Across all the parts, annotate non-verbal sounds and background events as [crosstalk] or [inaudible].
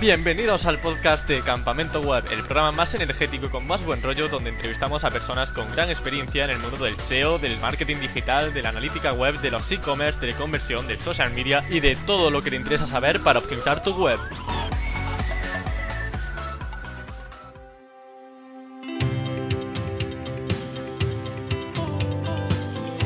Bienvenidos al podcast de Campamento Web, el programa más energético y con más buen rollo donde entrevistamos a personas con gran experiencia en el mundo del SEO, del marketing digital, de la analítica web, de los e-commerce, de la conversión, del social media y de todo lo que te interesa saber para optimizar tu web.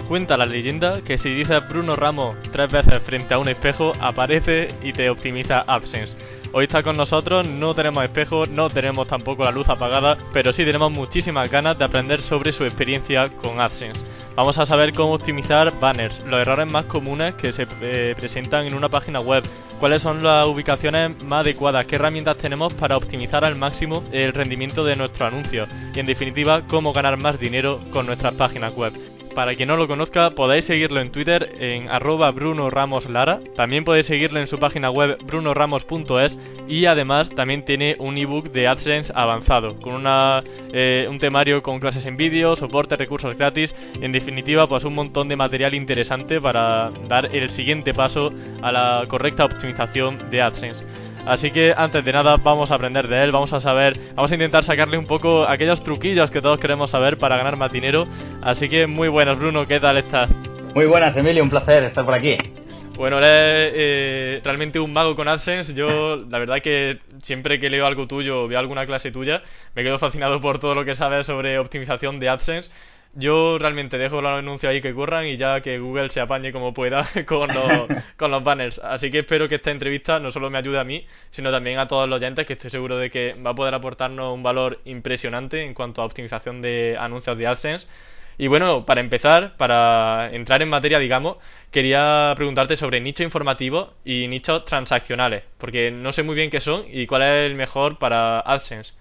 Cuenta la leyenda que si dices Bruno Ramos tres veces frente a un espejo, aparece y te optimiza AdSense. Hoy está con nosotros, no tenemos espejos, no tenemos tampoco la luz apagada, pero sí tenemos muchísimas ganas de aprender sobre su experiencia con AdSense. Vamos a saber cómo optimizar banners, los errores más comunes que se eh, presentan en una página web, cuáles son las ubicaciones más adecuadas, qué herramientas tenemos para optimizar al máximo el rendimiento de nuestros anuncios y en definitiva cómo ganar más dinero con nuestras páginas web. Para quien no lo conozca, podéis seguirlo en Twitter en arroba Bruno Ramos Lara. También podéis seguirlo en su página web brunoramos.es y además también tiene un ebook de AdSense avanzado, con una, eh, un temario con clases en vídeo, soporte, recursos gratis, en definitiva pues un montón de material interesante para dar el siguiente paso a la correcta optimización de AdSense. Así que antes de nada vamos a aprender de él, vamos a saber, vamos a intentar sacarle un poco aquellos truquillos que todos queremos saber para ganar más dinero. Así que muy buenas Bruno, ¿qué tal estás? Muy buenas Emilio, un placer estar por aquí. Bueno, eres eh, realmente un mago con AdSense. Yo, la verdad que siempre que leo algo tuyo o veo alguna clase tuya, me quedo fascinado por todo lo que sabes sobre optimización de AdSense. Yo realmente dejo los anuncios ahí que corran y ya que Google se apañe como pueda [laughs] con los, [laughs] con los banners. Así que espero que esta entrevista no solo me ayude a mí, sino también a todos los oyentes, que estoy seguro de que va a poder aportarnos un valor impresionante en cuanto a optimización de anuncios de AdSense. Y bueno, para empezar, para entrar en materia, digamos, quería preguntarte sobre nichos informativos y nichos transaccionales, porque no sé muy bien qué son y cuál es el mejor para AdSense.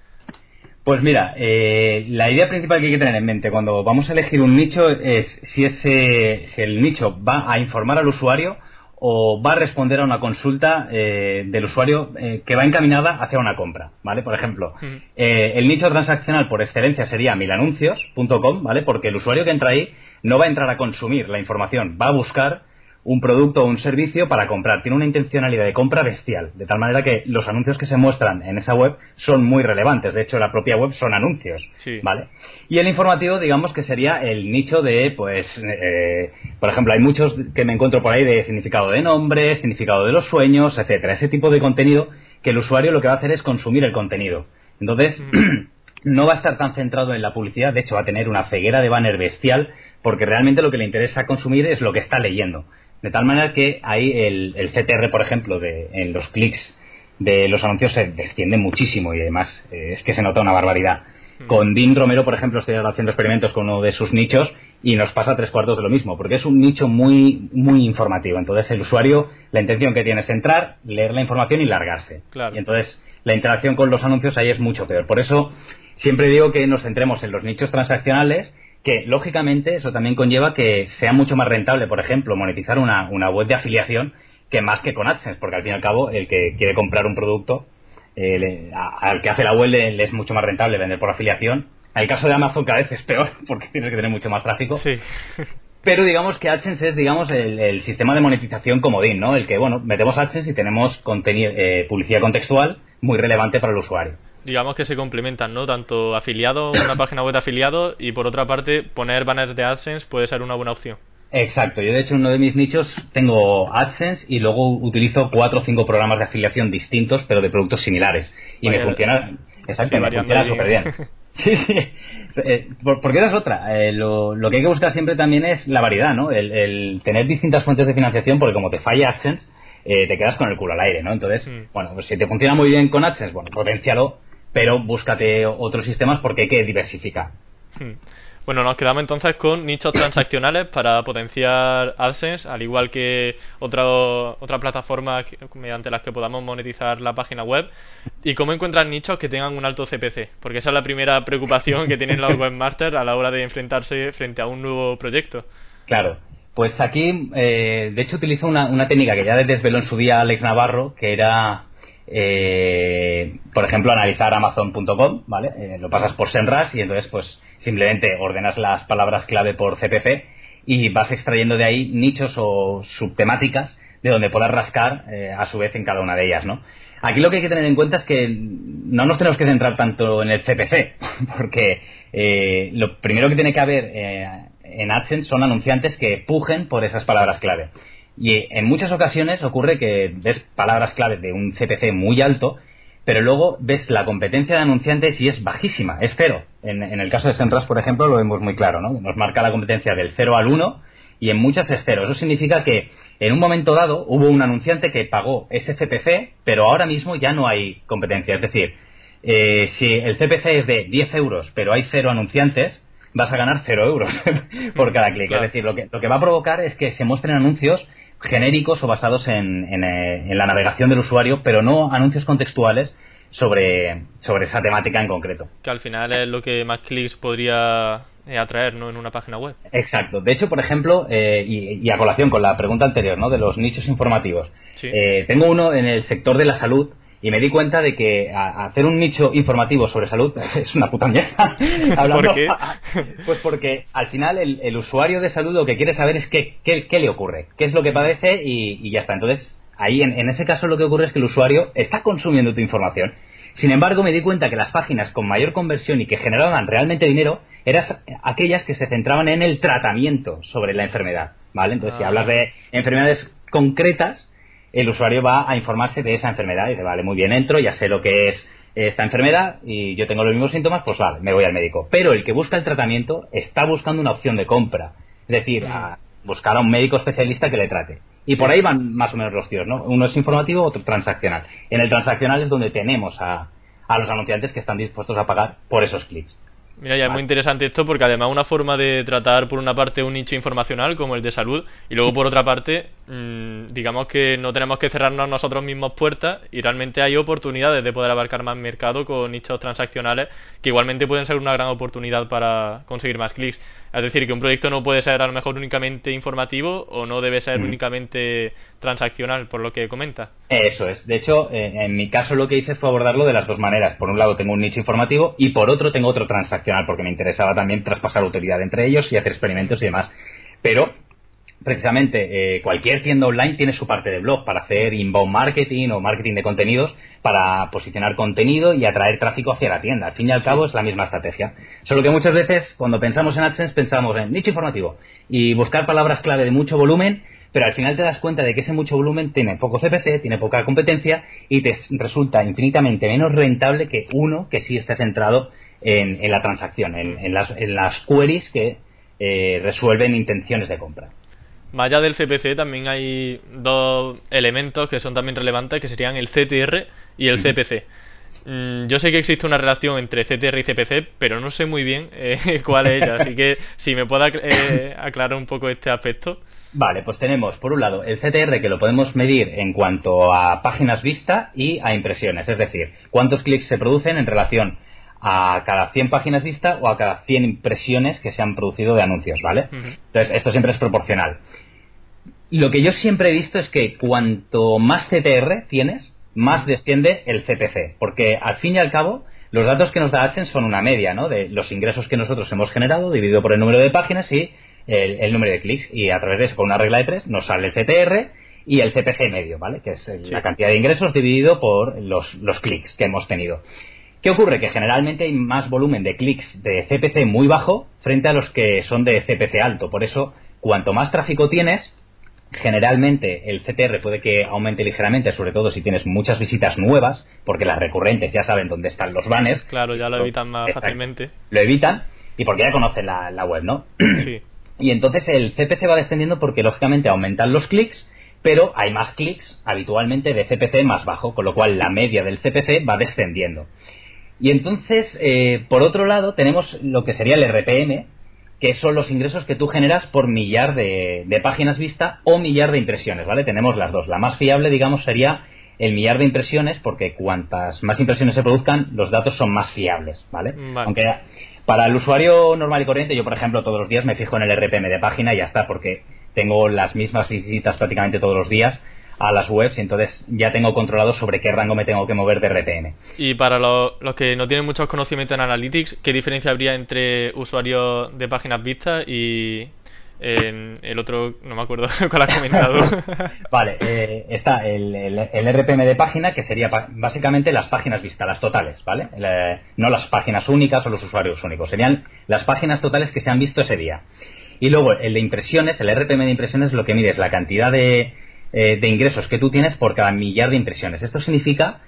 Pues mira, eh, la idea principal que hay que tener en mente cuando vamos a elegir un nicho es si, ese, si el nicho va a informar al usuario o va a responder a una consulta eh, del usuario eh, que va encaminada hacia una compra, ¿vale? Por ejemplo, el nicho transaccional por excelencia sería milanuncios.com, ¿vale? Porque el usuario que entra ahí no va a entrar a consumir la información, va a buscar un producto o un servicio para comprar. Tiene una intencionalidad de compra bestial, de tal manera que los anuncios que se muestran en esa web son muy relevantes. De hecho, la propia web son anuncios, ¿vale? Y el informativo, digamos que sería el nicho de, pues, eh, por ejemplo, hay muchos que me encuentro por ahí de significado de nombre, significado de los sueños, etcétera. Ese tipo de contenido que el usuario lo que va a hacer es consumir el contenido. Entonces, no va a estar tan centrado en la publicidad, de hecho va a tener una ceguera de banner bestial, porque realmente lo que le interesa consumir es lo que está leyendo. De tal manera que ahí el, CTR, por ejemplo, de, en los clics de los anuncios se desciende muchísimo y además eh, es que se nota una barbaridad. Mm. Con Dean Romero, por ejemplo, estoy haciendo experimentos con uno de sus nichos y nos pasa tres cuartos de lo mismo, porque es un nicho muy, muy informativo. Entonces el usuario, la intención que tiene es entrar, leer la información y largarse. Y entonces la interacción con los anuncios ahí es mucho peor. Por eso siempre digo que nos centremos en los nichos transaccionales que lógicamente eso también conlleva que sea mucho más rentable, por ejemplo, monetizar una, una web de afiliación que más que con AdSense, porque al fin y al cabo el que quiere comprar un producto, eh, al que hace la web le, es mucho más rentable vender por afiliación. En el caso de Amazon cada vez es peor [laughs] porque tienes que tener mucho más tráfico. Sí. Pero digamos que AdSense es, digamos, el, sistema de monetización comodín, ¿no? El que, bueno, metemos AdSense y tenemos contenido, eh, publicidad contextual muy relevante para el usuario digamos que se complementan, ¿no? Tanto afiliado, una página web de afiliado y por otra parte poner banners de AdSense puede ser una buena opción. Exacto, yo de hecho en uno de mis nichos tengo AdSense y luego utilizo cuatro o cinco programas de afiliación distintos pero de productos similares y me funciona, exacto, me funciona súper bien. [laughs] sí, sí, eh, porque esa es otra. Eh, lo, que hay que buscar siempre también es la variedad, ¿no? El, tener distintas fuentes de financiación porque como te falla AdSense eh, te quedas con el culo al aire, ¿no? Entonces, mm. bueno, pues si te funciona muy bien con AdSense, bueno, potencialo pero búscate otros sistemas porque hay que diversificar. Hmm. Bueno, nos quedamos entonces con nichos transaccionales para potenciar AdSense, al igual que otra, otra plataforma mediante las que podamos monetizar la página web. ¿Y cómo encuentran nichos que tengan un alto CPC? Porque esa es la primera preocupación que tienen los webmasters a la hora de enfrentarse frente a un nuevo proyecto. Claro. Pues aquí, eh, de hecho, utilizo una, una técnica que ya desveló en su día Alex Navarro, que era eh, por ejemplo, analizar Amazon.com, ¿vale? Eh, lo pasas por SEMrush y entonces, pues, simplemente ordenas las palabras clave por CPC y vas extrayendo de ahí nichos o subtemáticas de donde puedas rascar eh, a su vez en cada una de ellas, ¿no? Aquí lo que hay que tener en cuenta es que no nos tenemos que centrar tanto en el CPC, [laughs] porque eh, lo primero que tiene que haber en AdSense son anunciantes que pujen por esas palabras clave. Y en muchas ocasiones ocurre que ves palabras clave de un CPC muy alto, pero luego ves la competencia de anunciantes y es bajísima, es cero. En, el caso de Senras, por ejemplo, lo vemos muy claro, ¿no? Nos marca la competencia del 0 al 1 y en muchas es cero. Eso significa que en un momento dado hubo un anunciante que pagó ese CPC, pero ahora mismo ya no hay competencia. Es decir, eh, si el CPC es de 10 euros, pero hay cero anunciantes, vas a ganar cero euros [laughs] por cada clic. Es decir, lo que, lo que va a provocar es que se muestren anuncios genéricos o basados en, eh, en, la navegación del usuario, pero no anuncios contextuales sobre, sobre esa temática en concreto. Que al final es lo que más clics podría eh, atraer ¿no? en una página web. Exacto. De hecho, por ejemplo, eh, y, a colación con la pregunta anterior, ¿no? de los nichos informativos, tengo uno en el sector de la salud y me di cuenta de que hacer un nicho informativo sobre salud [laughs] es una puta mierda. [laughs] ¿Por qué? [laughs] pues porque al final el, usuario de salud lo que quiere saber es qué, qué, le ocurre, qué es lo que padece y, ya está. Entonces, ahí en, en, ese caso lo que ocurre es que el usuario está consumiendo tu información. Sin embargo, me di cuenta que las páginas con mayor conversión y que generaban realmente dinero eran aquellas que se centraban en el tratamiento sobre la enfermedad. ¿Vale? Entonces, si ah. hablas de enfermedades concretas, el usuario va a informarse de esa enfermedad y dice, vale, muy bien, entro, ya sé lo que es esta enfermedad y yo tengo los mismos síntomas, pues vale, me voy al médico. Pero el que busca el tratamiento está buscando una opción de compra, es decir, a buscar a un médico especialista que le trate. Y por ahí van más o menos los tíos, ¿no? Uno es informativo, otro transaccional. En el transaccional es donde tenemos a, a los anunciantes que están dispuestos a pagar por esos clics. Mira, ya es muy interesante esto porque además una forma de tratar por una parte un nicho informacional como el de salud y luego por otra parte, mm, digamos que no tenemos que cerrarnos nosotros mismos puertas y realmente hay oportunidades de poder abarcar más mercado con nichos transaccionales que igualmente pueden ser una gran oportunidad para conseguir más clics. Es decir, que un proyecto no puede ser a lo mejor únicamente informativo o no debe ser mm. únicamente transaccional, por lo que comenta. Eso es. De hecho, en mi caso lo que hice fue abordarlo de las dos maneras. Por un lado tengo un nicho informativo y por otro tengo otro transaccional, porque me interesaba también traspasar utilidad entre ellos y hacer experimentos y demás. Pero precisamente eh, cualquier tienda online tiene su parte de blog para hacer inbound marketing o marketing de contenidos para posicionar contenido y atraer tráfico hacia la tienda. Al fin y al cabo es la misma estrategia. Solo que muchas veces cuando pensamos en AdSense pensamos en nicho informativo y buscar palabras clave de mucho volumen, pero al final te das cuenta de que ese mucho volumen tiene poco CPC, tiene poca competencia y te resulta infinitamente menos rentable que uno que sí esté centrado en, la transacción, en, las, queries que eh, resuelven intenciones de compra. Más allá del CPC también hay dos elementos que son también relevantes, que serían el CTR y el CPC. Mm, yo sé que existe una relación entre CTR y CPC, pero no sé muy bien eh, [laughs] cuál es ella, así que si me pueda eh, aclarar un poco este aspecto. Vale, pues tenemos por un lado el CTR que lo podemos medir en cuanto a páginas vistas y a impresiones, es decir, cuántos clics se producen en relación a cada 100 páginas vistas o a cada 100 impresiones que se han producido de anuncios, ¿vale? Entonces, esto siempre es proporcional lo que yo siempre he visto es que cuanto más CTR tienes, más desciende el CPC, porque al fin y al cabo los datos que nos da AdSense son una media, ¿no? De los ingresos que nosotros hemos generado dividido por el número de páginas y el, número de clics y a través de eso con una regla de tres nos sale el CTR y el CPC medio, ¿vale? Que es la cantidad de ingresos dividido por los, los clics que hemos tenido. ¿Qué ocurre? Que generalmente hay más volumen de clics de CPC muy bajo frente a los que son de CPC alto. Por eso, cuanto más tráfico tienes, generalmente el CTR puede que aumente ligeramente, sobre todo si tienes muchas visitas nuevas, porque las recurrentes ya saben dónde están los banners. Claro, ya lo evitan más fácilmente. Lo evitan y porque ya conocen la, web, ¿no? Sí. [clears throat] Y entonces el CPC va descendiendo porque lógicamente aumentan los clics, pero hay más clics habitualmente de CPC más bajo, con lo cual la media del CPC va descendiendo. Y entonces, eh, por otro lado, tenemos lo que sería el RPM, que son los ingresos que tú generas por millar de, páginas vista o millar de impresiones, ¿vale? Tenemos las dos. La más fiable, digamos, sería el millar de impresiones, porque cuantas más impresiones se produzcan, los datos son más fiables, ¿vale? Aunque para el usuario normal y corriente, yo, por ejemplo, todos los días me fijo en el RPM de página y ya está, porque tengo las mismas visitas prácticamente todos los días a las webs y entonces ya tengo controlado sobre qué rango me tengo que mover de RPM. Y para los que no tienen muchos conocimientos en Analytics, ¿qué diferencia habría entre usuarios de páginas vistas y, En el otro, no me acuerdo [laughs] cuál has comentado. [laughs] vale, eh, está el, el, RPM de página, que sería básicamente las páginas vistas, las totales, ¿vale? no las páginas únicas o los usuarios únicos, serían las páginas totales que se han visto ese día. Y luego el de impresiones, el RPM de impresiones lo que mide es la cantidad de, eh, de ingresos que tú tienes por cada millar de impresiones. Esto significa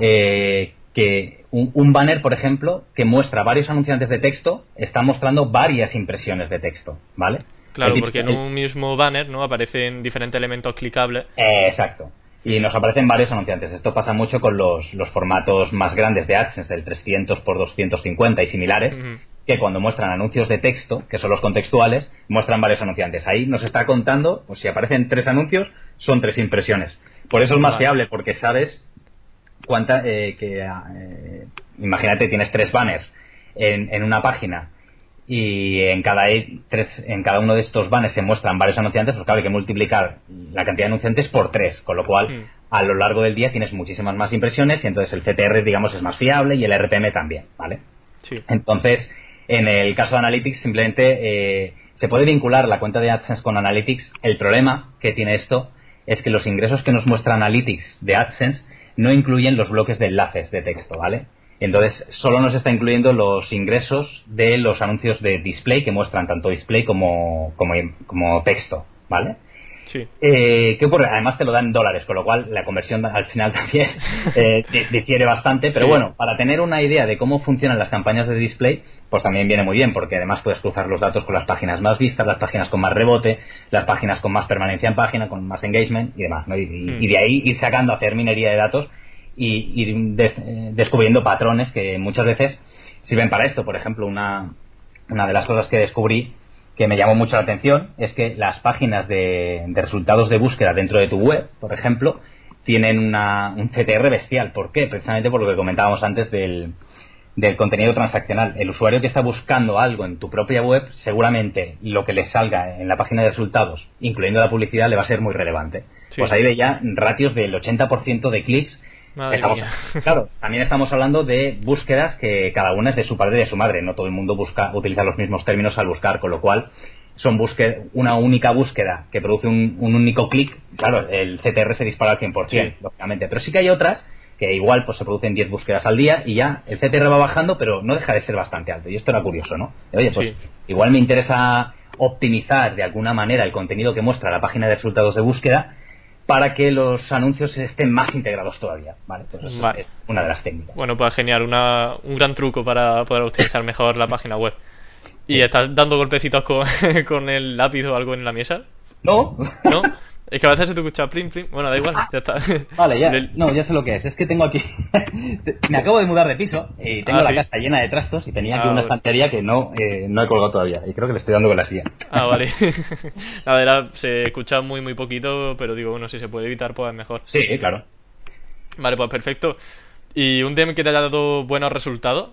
eh, que un, banner, por ejemplo, que muestra varios anunciantes de texto, está mostrando varias impresiones de texto, ¿vale? Claro, porque en un mismo banner no aparecen diferentes elementos clicables. Eh, exacto. Y nos aparecen varios anunciantes. Esto pasa mucho con los, formatos más grandes de AdSense, el 300 por 250 y similares, que cuando muestran anuncios de texto, que son los contextuales, muestran varios anunciantes. Ahí nos está contando, pues si aparecen tres anuncios, son tres impresiones. Por eso es más fiable, porque sabes cuánta, eh, que, eh, imagínate, tienes tres banners en, en una página y en cada, tres, en cada uno de estos banners se muestran varios anunciantes, pues claro, hay que multiplicar la cantidad de anunciantes por tres, con lo cual hmm. a lo largo del día tienes muchísimas más impresiones y entonces el CTR, digamos, es más fiable y el RPM también, ¿vale? Sí. Entonces, en el caso de Analytics, simplemente eh, se puede vincular la cuenta de AdSense con Analytics. El problema que tiene esto es que los ingresos que nos muestra Analytics de AdSense no incluyen los bloques de enlaces de texto, ¿vale? Entonces, solo nos está incluyendo los ingresos de los anuncios de display que muestran tanto display como, como, texto, ¿vale? Sí. Eh, ¿Qué ocurre? Además te lo dan en dólares, con lo cual la conversión al final [laughs] también eh, difiere bastante. Pero bueno, para tener una idea de cómo funcionan las campañas de display, pues también viene muy bien, porque además puedes cruzar los datos con las páginas más vistas, las páginas con más rebote, las páginas con más permanencia en página, con más engagement y demás. Y, y, de ahí ir sacando, hacer minería de datos y ir descubriendo patrones que muchas veces sirven para esto. Por ejemplo, una, una de las cosas que descubrí que me llamó mucho la atención es que las páginas de, resultados de búsqueda dentro de tu web, por ejemplo, tienen una, un CTR bestial. ¿Por qué? Precisamente por lo que comentábamos antes del, del contenido transaccional. El usuario que está buscando algo en tu propia web, seguramente lo que le salga en la página de resultados, incluyendo la publicidad, le va a ser muy relevante. Pues ahí ve ya ratios del 80% de clics [laughs] [laughs] claro, también estamos hablando de búsquedas que cada una es de su padre y de su madre. No todo el mundo busca, utiliza los mismos términos al buscar, con lo cual son una única búsqueda que produce un, único clic. Claro, el CTR se dispara al 100%, lógicamente. Pero sí que hay otras que igual pues se producen 10 búsquedas al día y ya el CTR va bajando, pero no deja de ser bastante alto. Y esto era curioso, ¿no? Oye, pues igual me interesa optimizar de alguna manera el contenido que muestra la página de resultados de búsqueda para que los anuncios estén más integrados todavía. ¿vale? Pues es una de las técnicas. Bueno, pues genial, una, un gran truco para poder utilizar mejor la página web. ¿Y estás dando golpecitos con, [laughs] con el lápiz o algo en la mesa? No. ¿No? Es que a veces se te escucha plim, plim. Bueno, da igual, ya está. [laughs] Vale, ya. No, ya sé lo que es. Es que tengo aquí. [laughs] Me acabo de mudar de piso y tengo ah, la casa llena de trastos y tenía aquí ah, una estantería que no, eh, no he colgado todavía. Y creo que le estoy dando con la silla. Ah, vale. [laughs] la verdad, se escucha muy, muy poquito, pero digo, bueno, si se puede evitar, pues es mejor. Sí, claro. Vale, pues perfecto. ¿Y un DM que te haya dado buenos resultados?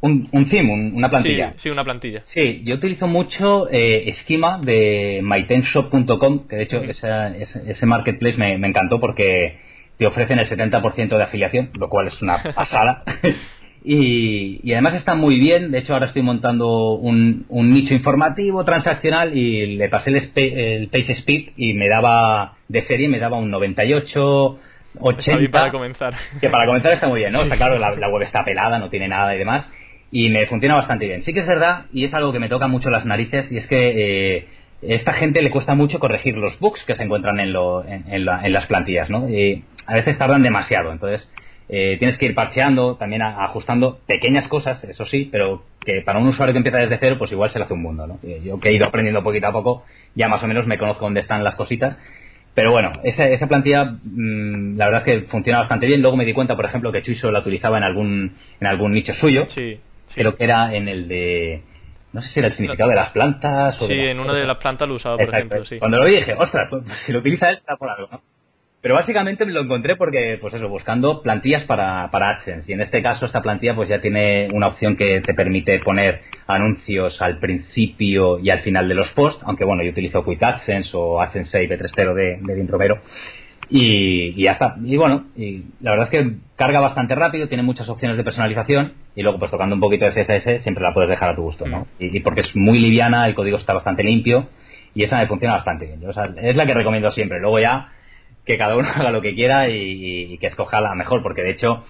Un, un theme, una plantilla. Sí, una plantilla. Sí, yo utilizo mucho eh, Schema de mytenshop.com, que de hecho ese marketplace me, encantó porque te ofrecen el 70% de afiliación, lo cual es una [laughs] pasada. [laughs] y, y, además está muy bien. De hecho, ahora estoy montando un, un nicho informativo transaccional y le pasé el, el Page Speed y me daba, de serie, me daba un 98. 80, para comenzar. Que para comenzar está muy bien, ¿no? [laughs] Está claro, la, la, web está pelada, no tiene nada y demás y me funciona bastante bien. Sí que es verdad, y es algo que me toca mucho las narices, y es que eh, esta gente le cuesta mucho corregir los bugs que se encuentran en, lo, en, las plantillas, ¿no? Y a veces tardan demasiado, entonces eh, tienes que ir parcheando, también ajustando pequeñas cosas, eso sí, pero que para un usuario que empieza desde cero, pues igual se le hace un mundo, ¿no? Yo que he ido aprendiendo poquito a poco, ya más o menos me conozco dónde están las cositas. Pero bueno, esa, esa plantilla mm, la verdad es que funciona bastante bien. Luego me di cuenta, por ejemplo, que Chuiso la utilizaba en algún, en algún nicho suyo. Sí. Creo que era en el de. No sé si era el significado de las plantas. O sí, en una de las plantas lo usaba, por ejemplo. Sí. Cuando lo vi dije, ostras, pues, si lo utiliza él, está por algo, ¿no? Pero básicamente me lo encontré porque, pues eso, buscando plantillas para, para AdSense. Y en este caso, esta plantilla pues ya tiene una opción que te permite poner anuncios al principio y al final de los posts. Aunque bueno, yo utilizo Quick AdSense o AdSense 6 B30 de, de Dintrovero. Y, ya está. Y bueno, y la verdad es que carga bastante rápido, tiene muchas opciones de personalización y luego pues tocando un poquito de CSS siempre la puedes dejar a tu gusto, ¿no? Mm. Y, porque es muy liviana, el código está bastante limpio y esa me funciona bastante bien. O sea, es la que recomiendo siempre. Luego ya que cada uno [laughs] haga lo que quiera y, que escoja la mejor, porque de hecho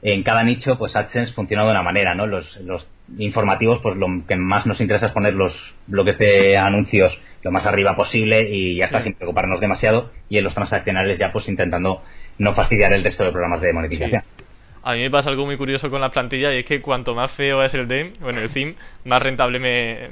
en cada nicho pues AdSense funciona de una manera, ¿no? Los, los informativos pues lo que más nos interesa es poner los bloques de anuncios lo más arriba posible y ya está sin preocuparnos demasiado y en los transaccionales ya pues intentando no fastidiar el resto de programas de monetización. A mí me pasa algo muy curioso con la plantilla y es que cuanto más feo es el DEM, bueno, el theme, más rentable me,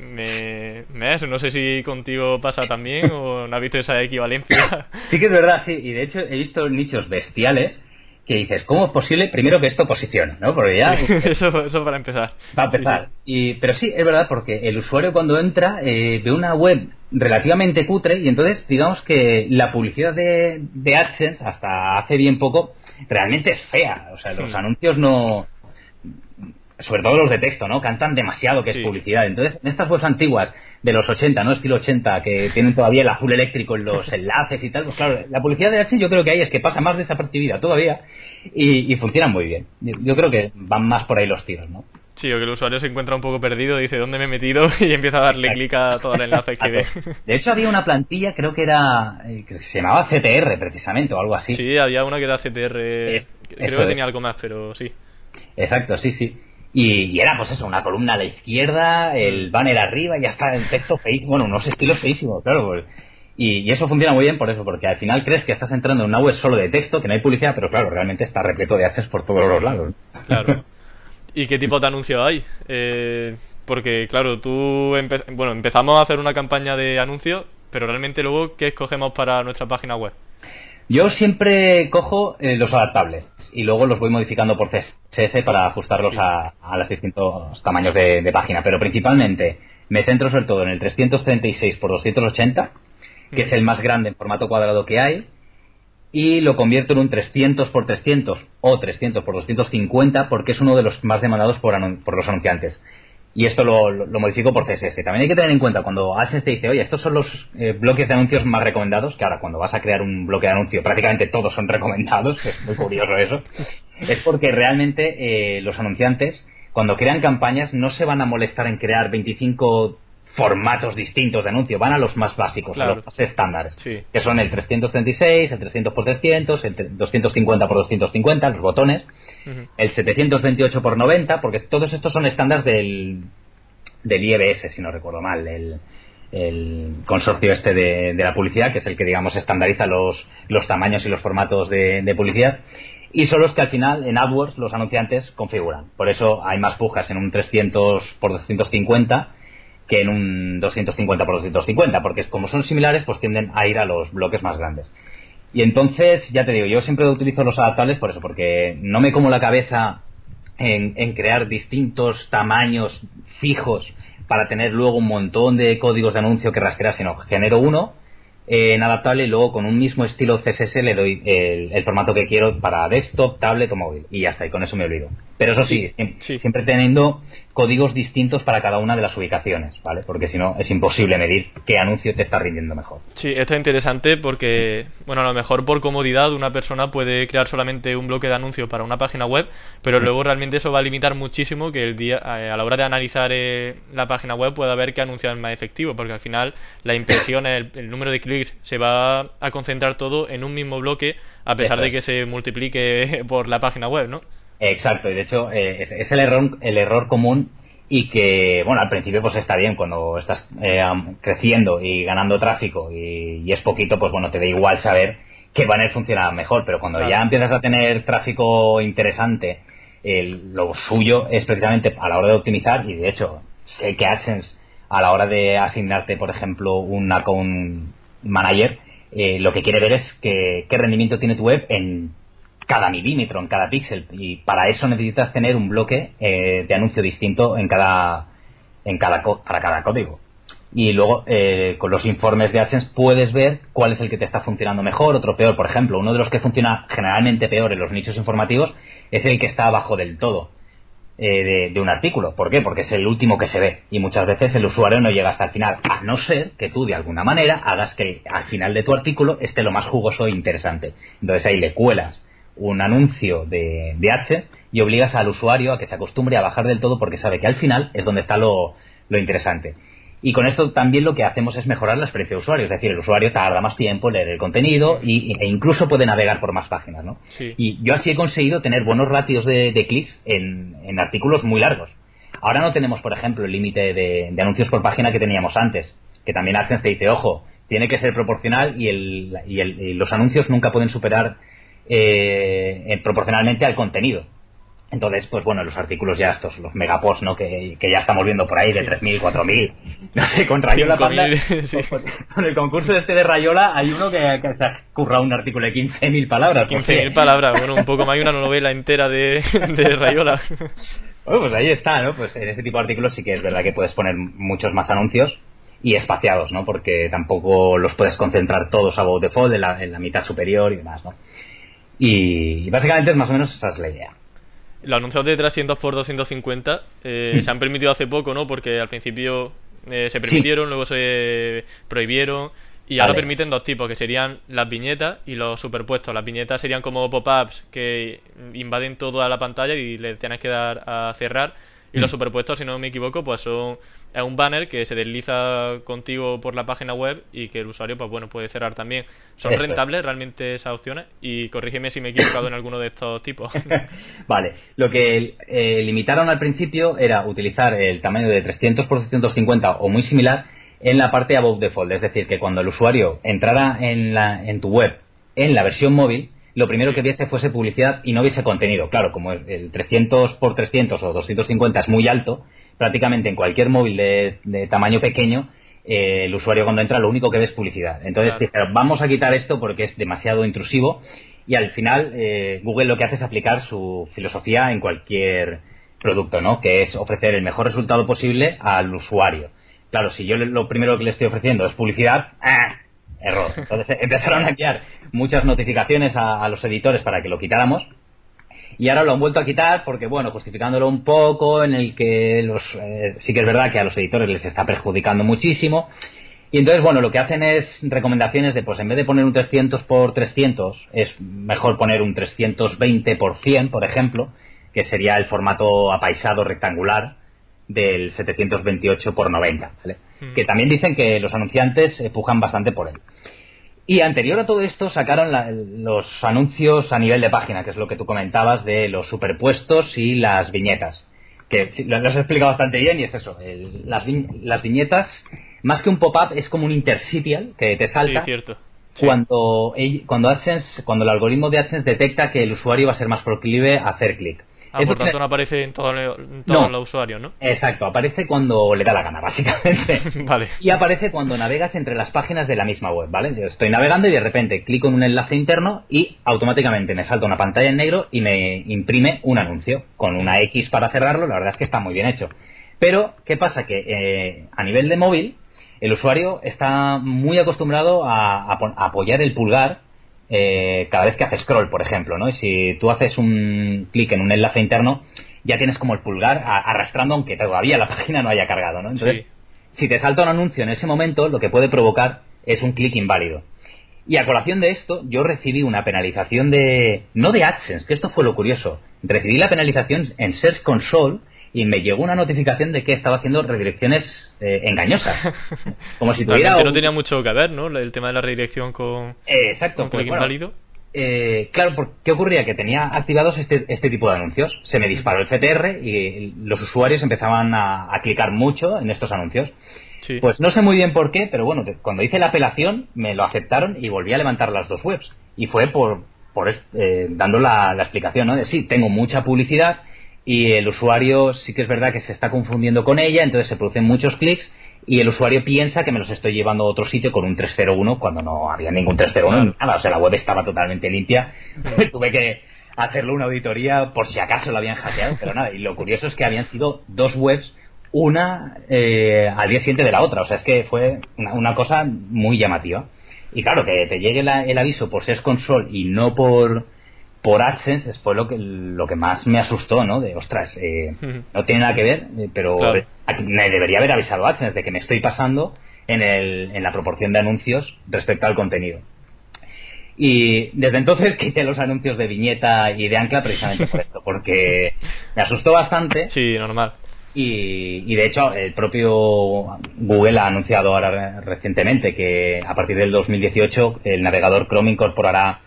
me, es. No sé si contigo pasa también o no has visto esa equivalencia. Sí que es verdad, sí. Y de hecho he visto nichos bestiales que dices, ¿cómo es posible primero que esto posicione? ¿no? Porque ya... [laughs] eso, eso para empezar. Para empezar. Y, pero sí, es verdad, porque el usuario cuando entra eh, ve una web relativamente cutre y entonces digamos que la publicidad de, de AdSense hasta hace bien poco realmente es fea. O sea, los anuncios no sobre todo los de texto, ¿no? Cantan demasiado que es publicidad. Entonces, en estas webs antiguas de los 80, ¿no? Estilo 80, que tienen todavía el azul eléctrico en los [laughs] enlaces y tal, pues claro, la publicidad de H yo creo que ahí es que pasa más desapercibida todavía y, y funcionan muy bien. Yo, creo que van más por ahí los tiros, ¿no? Sí, o que el usuario se encuentra un poco perdido, dice dónde me he metido [laughs] y empieza a darle clic a todo el enlace que ve. De hecho, había una plantilla, creo que era. Eh, que se llamaba CTR precisamente o algo así. Sí, había una que era CTR. creo que tenía algo más, pero sí. Exacto, sí, sí. Y, era pues eso, una columna a la izquierda, el banner arriba y ya está el texto feísimo, bueno, unos estilos feísimos, claro. Pues. y, eso funciona muy bien por eso, porque al final crees que estás entrando en una web solo de texto, que no hay publicidad, pero claro, realmente está repleto de access por todos los lados. Claro. ¿Y qué tipo de anuncio hay? Eh, porque claro, tú bueno, empezamos a hacer una campaña de anuncios, pero realmente luego, ¿qué escogemos para nuestra página web? Yo siempre cojo eh, los adaptables y luego los voy modificando por CSS para ajustarlos a, los distintos tamaños de, página, pero principalmente me centro sobre todo en el 336 x 280, que es el más grande en formato cuadrado que hay, y lo convierto en un 300 x 300 o 300 x 250 porque es uno de los más demandados por, por los anunciantes y esto lo, lo, modifico por CSS. También hay que tener en cuenta cuando AdSense te dice, oye, estos son los eh, bloques de anuncios más recomendados, que ahora cuando vas a crear un bloque de anuncio prácticamente todos son recomendados, [laughs] es muy curioso eso, es porque realmente eh, los anunciantes cuando crean campañas no se van a molestar en crear 25 formatos distintos de anuncio, van a los más básicos, a los más estándares, que son el 336, el 300 x 300, el 250 x 250, botones, el 728 x 90, porque todos estos son estándares del, del IEBS, si no recuerdo mal, el, el consorcio este de, la publicidad, que es el que, digamos, estandariza los, los tamaños y los formatos de, de publicidad y son los que al final en AdWords los anunciantes configuran. Por eso hay más pujas en un 300 x 250 que en un 250 por 250, porque como son similares, pues tienden a ir a los bloques más grandes. Y entonces, ya te digo, yo siempre utilizo los adaptables por eso, porque no me como la cabeza en, crear distintos tamaños fijos para tener luego un montón de códigos de anuncio que rastrear, sino genero uno en adaptable y luego con un mismo estilo CSS le doy el, formato que quiero para desktop, tablet o móvil. Y ya está, y con eso me olvido. Pero eso sí, siempre teniendo códigos distintos para cada una de las ubicaciones, ¿vale? Porque si no es imposible medir qué anuncio te está rindiendo mejor. Sí, esto es interesante porque, bueno, a lo mejor por comodidad una persona puede crear solamente un bloque de anuncios para una página web, pero luego realmente eso va a limitar muchísimo que el día eh, a la hora de analizar eh, la página web pueda ver qué anuncio es más efectivo, porque al final la impresión, el, el número de clics se va a concentrar todo en un mismo bloque a pesar de que se multiplique [laughs] por la página web, ¿no? Exacto, y de hecho eh, es, el error el error común y que, bueno, al principio pues está bien cuando estás eh, creciendo y ganando tráfico y, es poquito, pues bueno, te da igual saber qué banner funciona mejor, pero cuando ya empiezas a tener tráfico interesante, lo suyo es precisamente a la hora de optimizar y de hecho sé que AdSense a la hora de asignarte, por ejemplo, un account manager, eh, lo que quiere ver es que, qué rendimiento tiene tu web en cada milímetro, en cada píxel. Y para eso necesitas tener un bloque eh, de anuncio distinto en cada, en cada para cada código. Y luego, eh, con los informes de AdSense, puedes ver cuál es el que te está funcionando mejor, otro peor. Por ejemplo, uno de los que funciona generalmente peor en los nichos informativos es el que está abajo del todo. eh, de, un artículo. ¿Por qué? Porque es el último que se ve y muchas veces el usuario no llega hasta el final, a no ser que tú de alguna manera hagas que al final de tu artículo esté lo más jugoso e interesante. Entonces ahí le cuelas un anuncio de, de AdSense y obligas al usuario a que se acostumbre a bajar del todo porque sabe que al final es donde está lo, lo interesante. Y con esto también lo que hacemos es mejorar la experiencia de usuario, es decir, el usuario tarda más tiempo en leer el contenido y, e incluso puede navegar por más páginas, ¿no? Y yo así he conseguido tener buenos ratios de, clics en, artículos muy largos. Ahora no tenemos, por ejemplo, el límite de, anuncios por página que teníamos antes, que también AdSense te dice, ojo, tiene que ser proporcional y, el, y, los anuncios nunca pueden superar eh, proporcionalmente al contenido. Entonces, pues bueno, los artículos ya estos, los megaposts, ¿no? Que, ya estamos viendo por ahí de 3.000, 4.000. No sé, con Rayola Panda, [laughs] con el concurso este de Rayola hay uno que, se ha currado un artículo de 15.000 palabras. 15.000 palabras, bueno, un poco más hay una novela entera de, de Rayola. Bueno, pues ahí está, ¿no? Pues en ese tipo de artículos sí que es verdad que puedes poner muchos más anuncios y espaciados, ¿no? Porque tampoco los puedes concentrar todos a voz default en la, en la mitad superior y demás, ¿no? Y, básicamente es más o menos esa es la idea los anuncios de 300 por 250 eh, hmm. se han permitido hace poco, ¿no? Porque al principio eh, se permitieron, luego se prohibieron. Y ahora permiten dos tipos, que serían las viñetas y los superpuestos. Las viñetas serían como pop-ups que invaden toda la pantalla y le tienes que dar a cerrar. Y los superpuestos, si no me equivoco, pues son es un banner que se desliza contigo por la página web y que el usuario, pues bueno, puede cerrar también. ¿Son rentables realmente esas opciones? Y corrígeme si me he equivocado en alguno de estos tipos. [laughs] vale, lo que eh, limitaron al principio era utilizar el tamaño de 300 por 250 o muy similar en la parte above default, es decir, que cuando el usuario entrara en, la, en tu web en la versión móvil, lo primero que viese fuese publicidad y no viese contenido. Claro, como el 300 por 300 o 250 es muy alto, prácticamente en cualquier móvil de, tamaño pequeño, eh, el usuario cuando entra lo único que ve es publicidad. Entonces vamos a quitar esto porque es demasiado intrusivo y al final eh, Google lo que hace es aplicar su filosofía en cualquier producto, ¿no? Que es ofrecer el mejor resultado posible al usuario. Claro, si yo lo primero que le estoy ofreciendo es publicidad, ¡ah! Error. Entonces [laughs] empezaron a enviar muchas notificaciones a, los editores para que lo quitáramos. Y ahora lo han vuelto a quitar porque, bueno, justificándolo un poco, en el que los, eh, sí que es verdad que a los editores les está perjudicando muchísimo. Y entonces, bueno, lo que hacen es recomendaciones de, pues en vez de poner un 300 por 300, es mejor poner un 320 por 100, por ejemplo, que sería el formato apaisado rectangular del 728 por 90, ¿vale? Hmm. Que también dicen que los anunciantes pujan bastante por él. Y anterior a todo esto sacaron los anuncios a nivel de página, que es lo que tú comentabas de los superpuestos y las viñetas. Que lo, has explicado bastante bien y es eso. las, las, viñetas, más que un pop-up, es como un interstitial que te salta. cierto. Cuando, cuando, AdSense, cuando el algoritmo de AdSense detecta que el usuario va a ser más proclive a hacer clic. Ah, por tanto no aparece en todos los usuarios, ¿no? Exacto, aparece cuando le da la gana, básicamente. [laughs] vale. Y aparece cuando navegas entre las páginas de la misma web, ¿vale? Yo estoy navegando y de repente clico en un enlace interno y automáticamente me salta una pantalla en negro y me imprime un anuncio con una X para cerrarlo. La verdad es que está muy bien hecho. Pero, ¿qué pasa? Que eh, a nivel de móvil, el usuario está muy acostumbrado a apoyar el pulgar eh, cada vez que haces scroll, por ejemplo, ¿no? Y si tú haces un clic en un enlace interno, ya tienes como el pulgar arrastrando aunque todavía la [laughs] página no haya cargado, ¿no? Entonces, si te salta un anuncio en ese momento, lo que puede provocar es un clic inválido. Y a colación de esto, yo recibí una penalización de... no de AdSense, que esto fue lo curioso. Recibí la penalización en Search Console y me llegó una notificación de que estaba haciendo redirecciones eh, engañosas. [laughs] Como si tuviera. no tenía mucho que ver, ¿no? El tema de la redirección con. exacto, con pues, eh, claro, ¿qué ocurría? Que tenía activados este, este tipo de anuncios. Se me disparó el CTR y los usuarios empezaban a, clicar mucho en estos anuncios. Pues no sé muy bien por qué, pero bueno, cuando hice la apelación me lo aceptaron y volví a levantar las dos webs. Y fue por, por eh, dando la, la explicación, ¿no? De sí, tengo mucha publicidad y el usuario sí que es verdad que se está confundiendo con ella, entonces se producen muchos clics y el usuario piensa que me los estoy llevando a otro sitio con un 301 cuando no había ningún 301 nada, o sea, la web estaba totalmente limpia. [laughs] Tuve que hacerle una auditoría por si acaso lo habían hackeado, pero nada, y lo curioso es que habían sido dos webs, una eh, al día siguiente de la otra, o sea, es que fue una, cosa muy llamativa. Y claro, que te llegue el aviso por SES Console y no por por AdSense fue lo que, lo que más me asustó, ¿no? De, ostras, eh, no tiene nada que ver, eh, pero me debería haber avisado AdSense de que me estoy pasando en, el, en la proporción de anuncios respecto al contenido. Y desde entonces [laughs] quité los anuncios de viñeta y de ancla precisamente por esto, porque [laughs] me asustó bastante. Sí, normal. Y, de hecho, el propio Google ha anunciado ahora recientemente que a partir del 2018 el navegador Chrome incorporará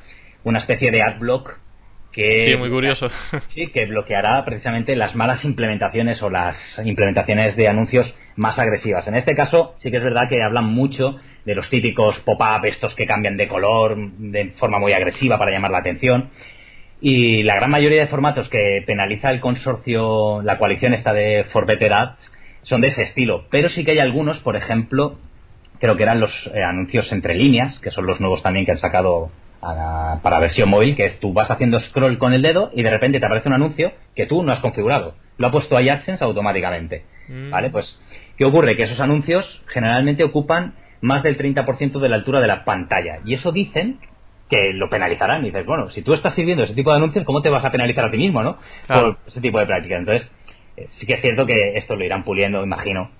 una especie de adblock que, sí, muy curioso. Sí, que bloqueará precisamente las malas implementaciones o las implementaciones de anuncios más agresivas. En este caso, sí que es verdad que hablan mucho de los típicos pop-up, estos que cambian de color de forma muy agresiva para llamar la atención. Y la gran mayoría de formatos que penaliza el consorcio, la coalición esta de For Better Ads, son de ese estilo. Pero sí que hay algunos, por ejemplo, creo que eran los eh, anuncios entre líneas, que son los nuevos también que han sacado para versión móvil, que es tú vas haciendo scroll con el dedo y de repente te aparece un anuncio que tú no has configurado. Lo ha puesto ahí AdSense automáticamente. Mm. ¿Vale? Pues, ¿qué ocurre? Que esos anuncios generalmente ocupan más del 30% de la altura de la pantalla. Y eso dicen que lo penalizarán. Y dices, bueno, si tú estás sirviendo ese tipo de anuncios, ¿cómo te vas a penalizar a ti mismo, no? Por ese tipo de prácticas. Entonces, eh, sí que es cierto que esto lo irán puliendo, imagino.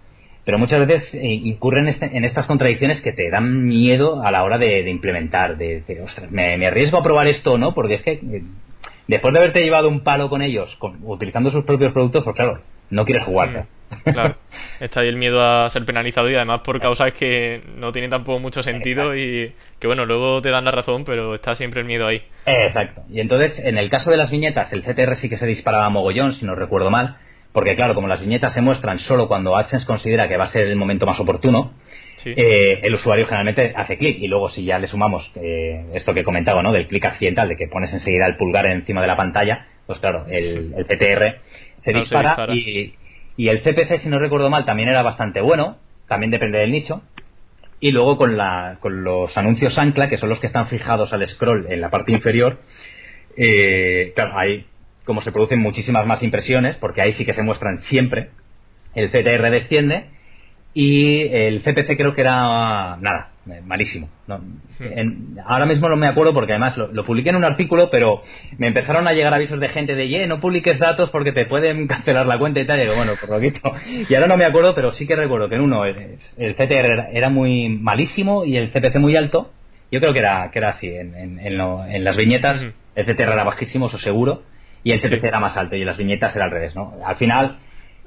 Pero muchas veces eh, incurren este, en estas contradicciones que te dan miedo a la hora de, implementar. De decir, ostras, me, arriesgo a probar esto o no, porque es que eh, después de haberte llevado un palo con ellos, utilizando sus propios productos, pues claro, no quieres jugarte. Mm, claro, [laughs] está ahí el miedo a ser penalizado y además por causas que no tienen tampoco mucho sentido y que bueno, luego te dan la razón, pero está siempre el miedo ahí. Exacto. Y entonces, en el caso de las viñetas, el CTR sí que se disparaba mogollón, si no recuerdo mal, porque claro, como las viñetas se muestran solo cuando AdSense considera que va a ser el momento más oportuno, eh, el usuario generalmente hace clic. Y luego si ya le sumamos eh, esto que he comentado, ¿no? Del clic accidental, de que pones enseguida el pulgar encima de la pantalla, pues claro, el, el CTR se, dispara, Y, el CPC, si no recuerdo mal, también era bastante bueno, también depende del nicho. Y luego con, la, con los anuncios ancla, que son los que están fijados al scroll en la parte inferior, eh, claro, ahí como se producen muchísimas más impresiones, porque ahí sí que se muestran siempre, el CTR desciende y el CPC creo que era nada, malísimo. ahora mismo no me acuerdo porque además lo, publiqué en un artículo, pero me empezaron a llegar avisos de gente de, ye, no publiques datos porque te pueden [laughs] cancelar la cuenta y tal. Y digo, bueno, por lo visto. Y ahora no me acuerdo, pero sí que recuerdo que en uno el, CTR era muy malísimo y el CPC muy alto. Yo creo que era, que era así. En, en, las viñetas el CTR era bajísimo, eso seguro. Y el CPC era más alto y en las viñetas era al revés, ¿no? Al final.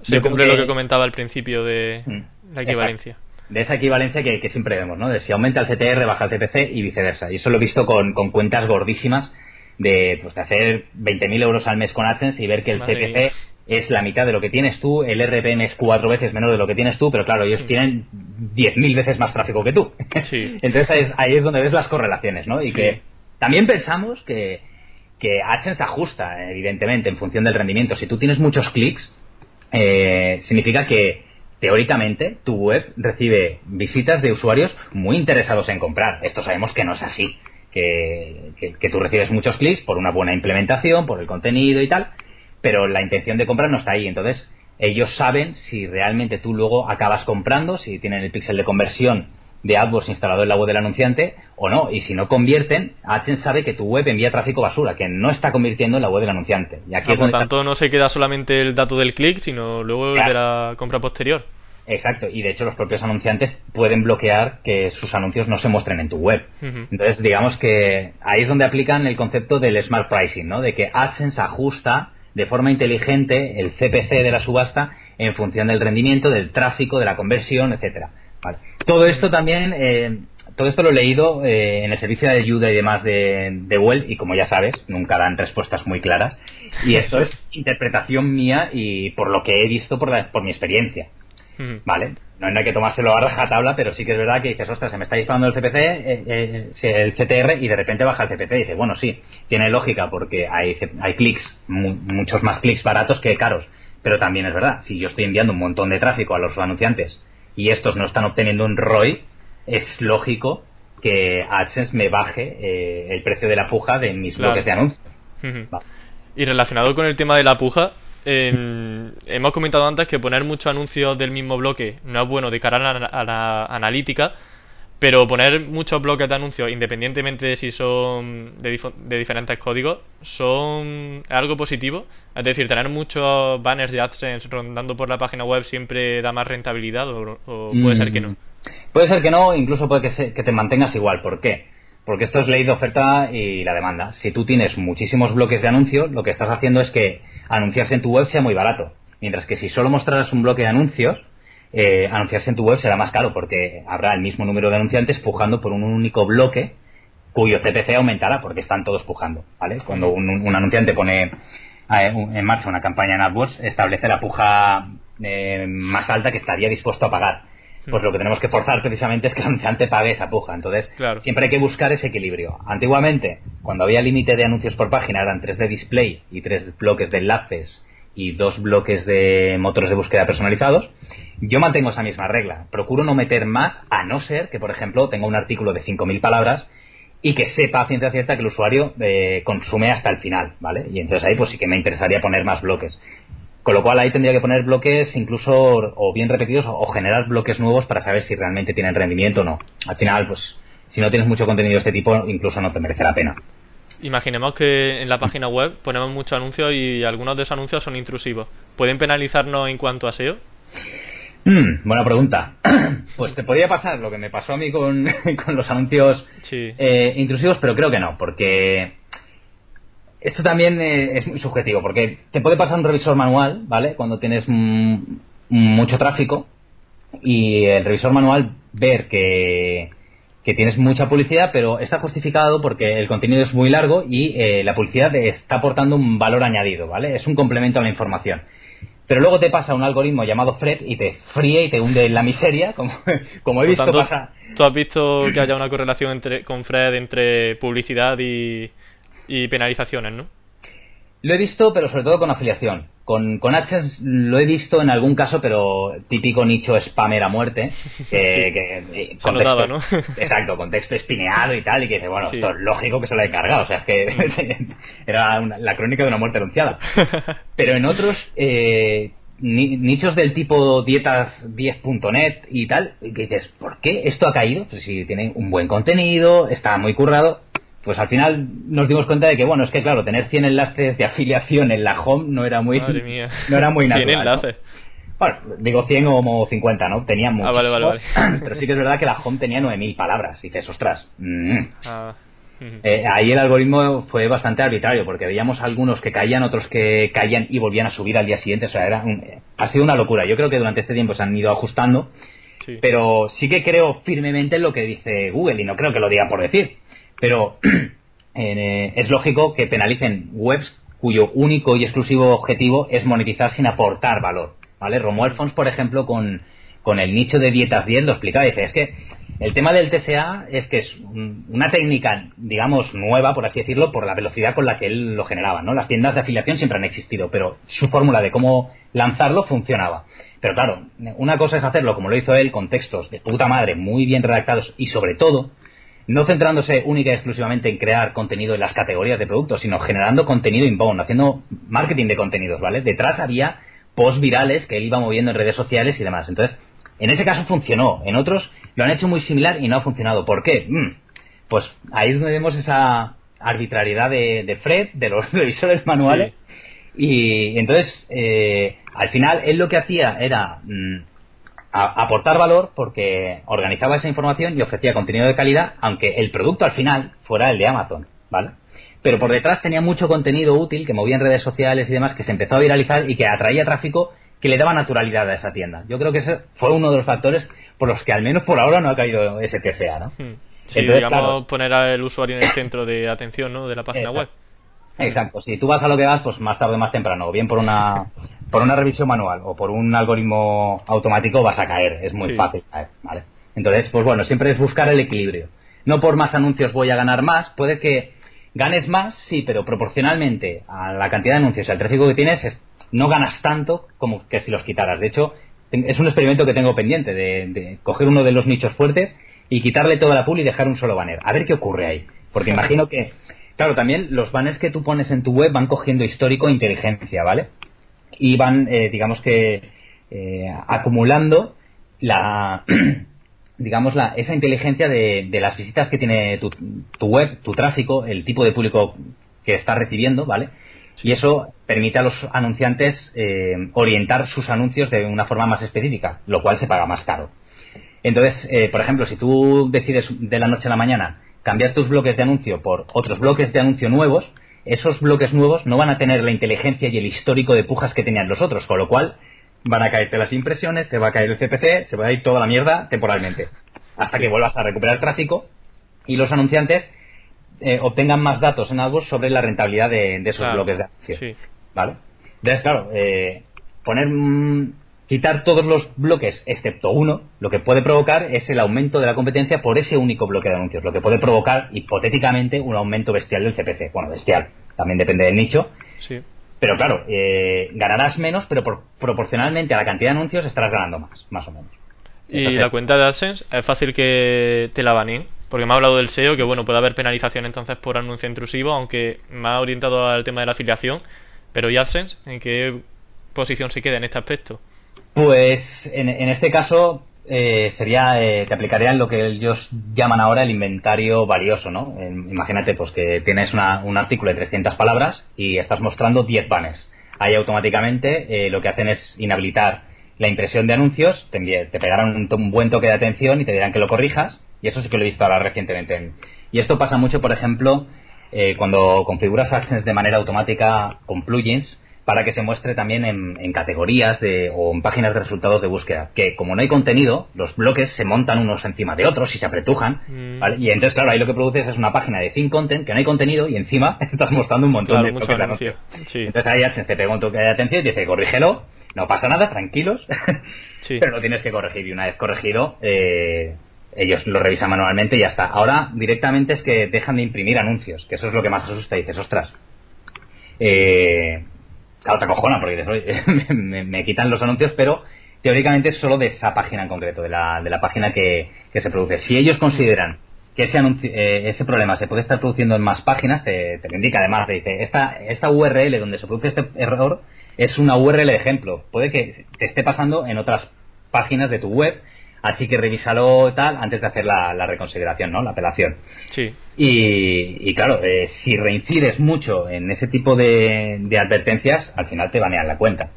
Se cumple lo que comentaba al principio de mm, la equivalencia de esa equivalencia que, siempre vemos, ¿no? De si aumenta el CTR, baja el CPC y viceversa. Y eso lo he visto con, cuentas gordísimas de, pues, de hacer 20.000 euros al mes con AdSense y ver que el CPC es la mitad de lo que tienes tú, el RPM es cuatro veces menos de lo que tienes tú, pero claro, ellos tienen 10.000 veces más tráfico que tú. [laughs] Entonces ahí es, donde ves las correlaciones, ¿no? Y que también pensamos que, que AdSense ajusta, evidentemente, en función del rendimiento. Si tú tienes muchos clics, eh, significa que teóricamente tu web recibe visitas de usuarios muy interesados en comprar. Esto sabemos que no es así. Que, que, tú recibes muchos clics por una buena implementación, por el contenido y tal, pero la intención de comprar no está ahí. Entonces, ellos saben si realmente tú luego acabas comprando, si tienen el píxel de conversión de AdWords instalado en la web del anunciante o no. Y si no convierten, AdSense sabe que tu web envía tráfico basura, que no está convirtiendo en la web del anunciante. Y aquí por tanto, no se queda solamente el dato del clic, sino luego de la compra posterior. Exacto, y de hecho los propios anunciantes pueden bloquear que sus anuncios no se muestren en tu web. Entonces, digamos que ahí es donde aplican el concepto del smart pricing, ¿no? De que AdSense ajusta de forma inteligente el CPC de la subasta en función del rendimiento, del tráfico, de la conversión, etcétera. Todo esto también, eh, todo esto lo he leído eh, en el servicio de ayuda y demás de, de Well y como ya sabes, nunca dan respuestas muy claras. Y esto es interpretación mía y por lo que he visto por, por mi experiencia. Vale, no hay que tomárselo a rajatabla, pero sí que es verdad que dices, ostras, se me está disparando el CPC, eh, el CTR y de repente baja el CPC. Y dice, bueno, sí, tiene lógica porque hay, hay clics, muchos más clics baratos que caros. Pero también es verdad, si yo estoy enviando un montón de tráfico a los anunciantes y estos no están obteniendo un ROI, es lógico que AdSense me baje eh, el precio de la puja de mis bloques de anuncios. Y relacionado con el tema de la puja, hemos comentado antes que poner muchos anuncios del mismo bloque no es bueno de cara a la, analítica, Pero poner muchos bloques de anuncios, independientemente de si son de, diferentes códigos, son algo positivo. Es decir, tener muchos banners de AdSense rondando por la página web siempre da más rentabilidad o, puede ser que no. Mm. Puede ser que no, incluso puede que, que te mantengas igual. ¿Por qué? Porque esto es ley de oferta y la demanda. Si tú tienes muchísimos bloques de anuncios, lo que estás haciendo es que anunciarse en tu web sea muy barato. Mientras que si solo mostraras un bloque de anuncios, eh, anunciarse en tu web será más caro porque habrá el mismo número de anunciantes pujando por un único bloque cuyo CPC aumentará porque están todos pujando, ¿vale? Cuando un, anunciante pone eh, en marcha una campaña en AdWords, establece la puja eh, más alta que estaría dispuesto a pagar. Pues lo que tenemos que forzar precisamente es que el anunciante pague esa puja. Entonces, siempre hay que buscar ese equilibrio. Antiguamente, cuando había límite de anuncios por página, eran tres de display y tres bloques de enlaces y dos bloques de motores de búsqueda personalizados. Yo mantengo esa misma regla. Procuro no meter más, a no ser que, por ejemplo, tenga un artículo de 5.000 palabras y que sepa a ciencia cierta que el usuario eh, consume hasta el final, ¿vale? Y entonces ahí pues sí que me interesaría poner más bloques. Con lo cual ahí tendría que poner bloques incluso o bien repetidos o, generar bloques nuevos para saber si realmente tienen rendimiento o no. Al final, pues si no tienes mucho contenido de este tipo, incluso no te merece la pena. Imaginemos que en la página web ponemos muchos anuncios y algunos de esos anuncios son intrusivos. ¿Pueden penalizarnos en cuanto a SEO? Mm, buena pregunta. [clears throat] Pues te podría pasar lo que me pasó a mí con, [laughs] los anuncios eh, intrusivos, pero creo que no, porque esto también eh, es muy subjetivo, porque te puede pasar un revisor manual, ¿vale? Cuando tienes mucho tráfico y el revisor manual ver que, tienes mucha publicidad, pero está justificado porque el contenido es muy largo y eh, la publicidad está aportando un valor añadido, ¿vale? Es un complemento a la información. Pero luego te pasa un algoritmo llamado Fred y te fríe y te hunde en la miseria, [laughs] como, como he visto pasar. ¿Tú has visto que haya una [clears throat] correlación entre, con Fred entre publicidad y, penalizaciones, no? Lo he visto, pero sobre todo con afiliación. Con, con AdSense lo he visto en algún caso, pero típico nicho spammer a muerte. Que, que se notaba, ¿no? [laughs] exacto, contexto espineado y tal, y que dice, bueno, esto es lógico que se lo haya cargado. O sea, es que [laughs] era la crónica de una muerte anunciada. [laughs] Pero en otros eh, nichos del tipo dietas10.net y tal, que dices, ¿por qué esto ha caído? Pues si tiene un buen contenido, está muy currado, pues al final nos dimos cuenta de que, bueno, es que claro, tener 100 enlaces de afiliación en la home no era muy, No era muy [laughs] natural. 100 enlaces. Bueno, digo 100 o 50, ¿no? Tenía muchos. Ah, vale, vale, vale. Pero sí que es verdad que la home tenía 9000 palabras. Y dices, ostras. Mm". Ah, eh, ahí el algoritmo fue bastante arbitrario, porque veíamos algunos que caían, otros que caían y volvían a subir al día siguiente. O sea, era ha sido una locura. Yo creo que durante este tiempo se han ido ajustando. Pero sí que creo firmemente en lo que dice Google, y no creo que lo diga por decir pero [clears throat] eh, es lógico que penalicen webs cuyo único y exclusivo objetivo es monetizar sin aportar valor. ¿vale? Romuald Fons, por ejemplo, con, el nicho de dietas 10 lo explicaba. Dice, es que el tema del TSA es que es una técnica, digamos, nueva, por así decirlo, por la velocidad con la que él lo generaba. ¿no? Las tiendas de afiliación siempre han existido, pero su fórmula de cómo lanzarlo funcionaba. Pero claro, una cosa es hacerlo como lo hizo él, con textos de puta madre, muy bien redactados y sobre todo no centrándose única y exclusivamente en crear contenido en las categorías de productos, sino generando contenido inbound, haciendo marketing de contenidos, ¿vale? Detrás había post virales que él iba moviendo en redes sociales y demás. Entonces, en ese caso funcionó, en otros lo han hecho muy similar y no ha funcionado. ¿Por qué? Mm, pues ahí es donde vemos esa arbitrariedad de, Fred, de los [laughs] revisores manuales. Y entonces, eh, al final, él lo que hacía era mm, aportar valor porque organizaba esa información y ofrecía contenido de calidad, aunque el producto al final fuera el de Amazon, ¿vale? Pero por detrás tenía mucho contenido útil que movía en redes sociales y demás, que se empezó a viralizar y que atraía tráfico que le daba naturalidad a esa tienda. Yo creo que ese fue uno de los factores por los que al menos por ahora no ha caído ese TSA, ¿no? Hmm. Sí, digamos, poner al usuario en el centro de atención, ¿no? De la página web. Exacto, si tú vas a lo que vas, pues más tarde o más temprano, o bien por una, por una revisión manual o por un algoritmo automático vas a caer, es muy fácil caer, ¿vale? Entonces, pues bueno, siempre es buscar el equilibrio. No por más anuncios voy a ganar más, puede que ganes más, sí, pero proporcionalmente a la cantidad de anuncios y al tráfico que tienes, no ganas tanto como que si los quitaras. De hecho, es un experimento que tengo pendiente de, de coger uno de los nichos fuertes y quitarle toda la pool y dejar un solo banner. A ver qué ocurre ahí. Porque imagino que Claro, también los banners que tú pones en tu web van cogiendo histórico e inteligencia, ¿vale? Y van, eh, digamos que, eh, acumulando la, [clears throat] digamos, la, esa inteligencia de, las visitas que tiene tu, web, tu tráfico, el tipo de público que está recibiendo, ¿vale? Y eso permite a los anunciantes eh, orientar sus anuncios de una forma más específica, lo cual se paga más caro. Entonces, eh, por ejemplo, si tú decides de la noche a la mañana cambiar tus bloques de anuncio por otros bloques de anuncio nuevos, esos bloques nuevos no van a tener la inteligencia y el histórico de pujas que tenían los otros, con lo cual van a caerte las impresiones, te va a caer el CPC, se va a ir toda la mierda temporalmente, hasta que vuelvas a recuperar tráfico y los anunciantes eh, obtengan más datos en AdWords sobre la rentabilidad de, esos bloques de anuncio. ¿Vale? Entonces, claro, eh, poner quitar todos los bloques excepto uno, lo que puede provocar es el aumento de la competencia por ese único bloque de anuncios, lo que puede provocar hipotéticamente un aumento bestial del CPC. Bueno, bestial, también depende del nicho. Sí. Pero claro, eh, ganarás menos, pero proporcionalmente a la cantidad de anuncios estarás ganando más, más o menos. ¿Y la cuenta de AdSense es fácil que te la baneen? Porque me ha hablado del SEO, que bueno, puede haber penalización entonces por anuncio intrusivo, aunque me ha orientado al tema de la afiliación. Pero ¿y AdSense? ¿En qué posición se queda en este aspecto? Pues en, este caso eh, sería, eh, te aplicarían lo que ellos llaman ahora el inventario valioso, ¿no? imagínate pues que tienes un artículo de 300 palabras y estás mostrando 10 banners. Ahí automáticamente eh, lo que hacen es inhabilitar la impresión de anuncios, te, te pegarán un, buen toque de atención y te dirán que lo corrijas, y eso sí que lo he visto ahora recientemente. Y esto pasa mucho, por ejemplo, cuando configuras AdSense de manera automática con plugins, para que se muestre también en, categorías de, o en páginas de resultados de búsqueda. Que como no hay contenido, los bloques se montan unos encima de otros y se apretujan. Mm. Y entonces, claro, ahí lo que produces es una página de thin content que no hay contenido y encima [laughs] estás mostrando un montón de bloques de anuncios. Entonces ahí te pega un toque de atención y dice, corrígelo, no pasa nada, tranquilos. [laughs] Pero lo tienes que corregir y una vez corregido, eh, ellos lo revisan manualmente y ya está. Ahora directamente es que dejan de imprimir anuncios, que eso es lo que más asusta. Dices, ostras. Eh, Claro, te acojona porque [laughs] me, quitan los anuncios, pero teóricamente es solo de esa página en concreto, de la, de la página que, se produce. Si ellos consideran que ese, eh, ese problema se puede estar produciendo en más páginas, te, te lo indica además, te dice, esta, esta URL donde se produce este error es una URL de ejemplo. Puede que te esté pasando en otras páginas de tu web Así que revísalo tal antes de hacer la, reconsideración, ¿no? La apelación. Sí. Y, claro, eh, si reincides mucho en ese tipo de, advertencias, al final te banean la cuenta.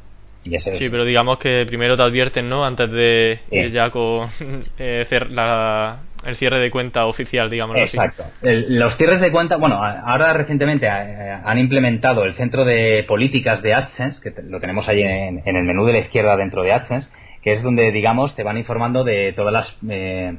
Y sí, pero digamos que primero te advierten, ¿no? Antes de ir ya con [laughs] eh, el cierre de cuenta oficial, digamos Exacto. los cierres de cuenta, bueno, ahora recientemente eh, han implementado el centro de políticas de AdSense, que lo tenemos ahí en, en el menú de la izquierda dentro de AdSense, que es donde, digamos, te van informando de todas las eh,